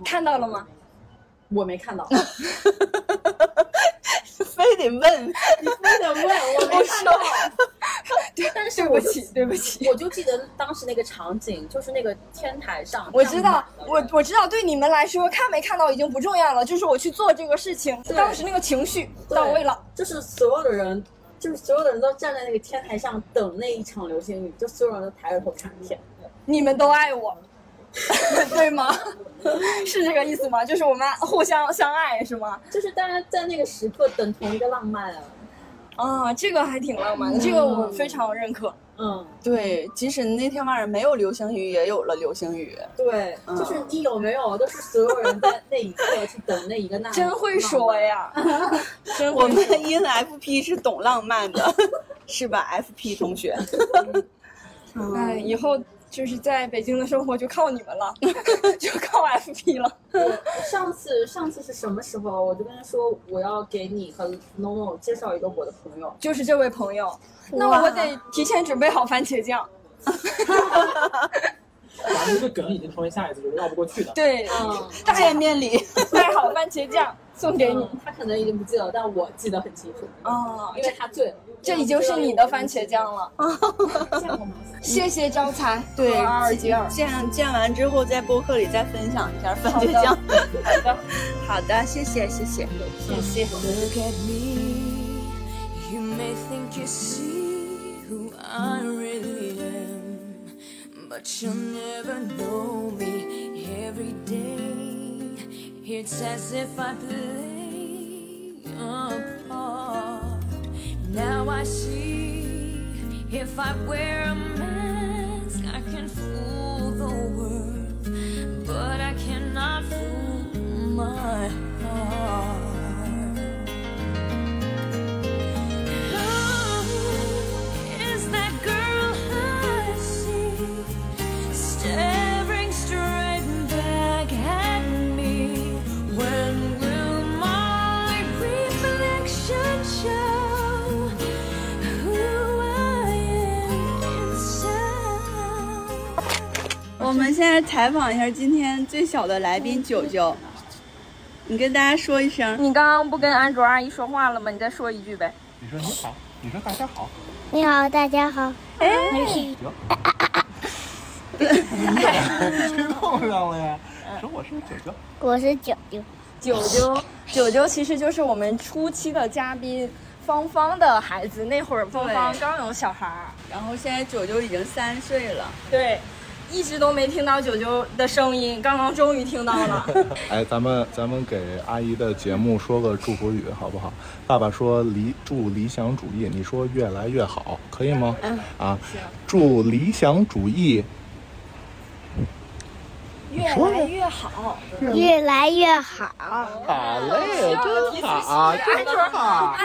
看到了吗？我没看到，*laughs* 非得问，你非得问，我没 *laughs* 看到。*laughs* 对，但是对不起，对不起，我就记得当时那个场景，就是那个天台上，我知道，我我知道，对你们来说看没看到已经不重要了，就是我去做这个事情，当时那个情绪到位了，就是所有的人，就是所有的人都站在那个天台上等那一场流星雨，就所有人都抬着头看天，你们都爱我。*laughs* 对吗？*laughs* 是这个意思吗？就是我们互相相爱是吗？就是大家在那个时刻等同一个浪漫啊！啊，这个还挺浪漫的，这个我非常认可。嗯，对，即使那天晚上没有流星雨，也有了流星雨。对，就是你有没有，都是所有人在那一刻去等那一个那。真会说呀！真 *laughs* 我们 ENFP 是懂浪漫的，是吧？FP 同学。哎，以后。就是在北京的生活就靠你们了，*laughs* 就靠 FP 了。上次上次是什么时候？我就跟他说我要给你和 NONO 介绍一个我的朋友，就是这位朋友。那我得提前准备好番茄酱。*laughs* 咱们这个梗已经成为下一次就是绕不过去的。对，见面礼 *laughs* 带好番茄酱 *laughs* 送给你。他可能已经不记得，但我记得很清楚。哦，因为他醉了。这已经是你的番茄酱了。*laughs* 谢谢招财。对，二姐儿。见见完之后，在播客里再分享一下番茄酱。好的，好的，谢谢，谢谢，谢谢。But you'll never know me every day. It's as if I play a part. Now I see if I wear a mask, I can fool the world, but I cannot fool my heart. 我们现在采访一下今天最小的来宾九九，你跟大家说一声。你刚刚不跟安卓阿姨说话了吗？你再说一句呗。你说你好，你说大家好。你好，大家好。哎，吹碰上了呀！说我是九九，我是九九。九九九九其实就是我们初期的嘉宾芳芳的孩子，那会儿芳芳刚有小孩儿，然后现在九九已经三岁了。对，一直都没听到九九的声音，刚刚终于听到了。*laughs* 哎，咱们咱们给阿姨的节目说个祝福语好不好？爸爸说理祝理想主义，你说越来越好，可以吗？嗯。啊，祝理想主义越来越好，越来越好。好嘞，真好，真好。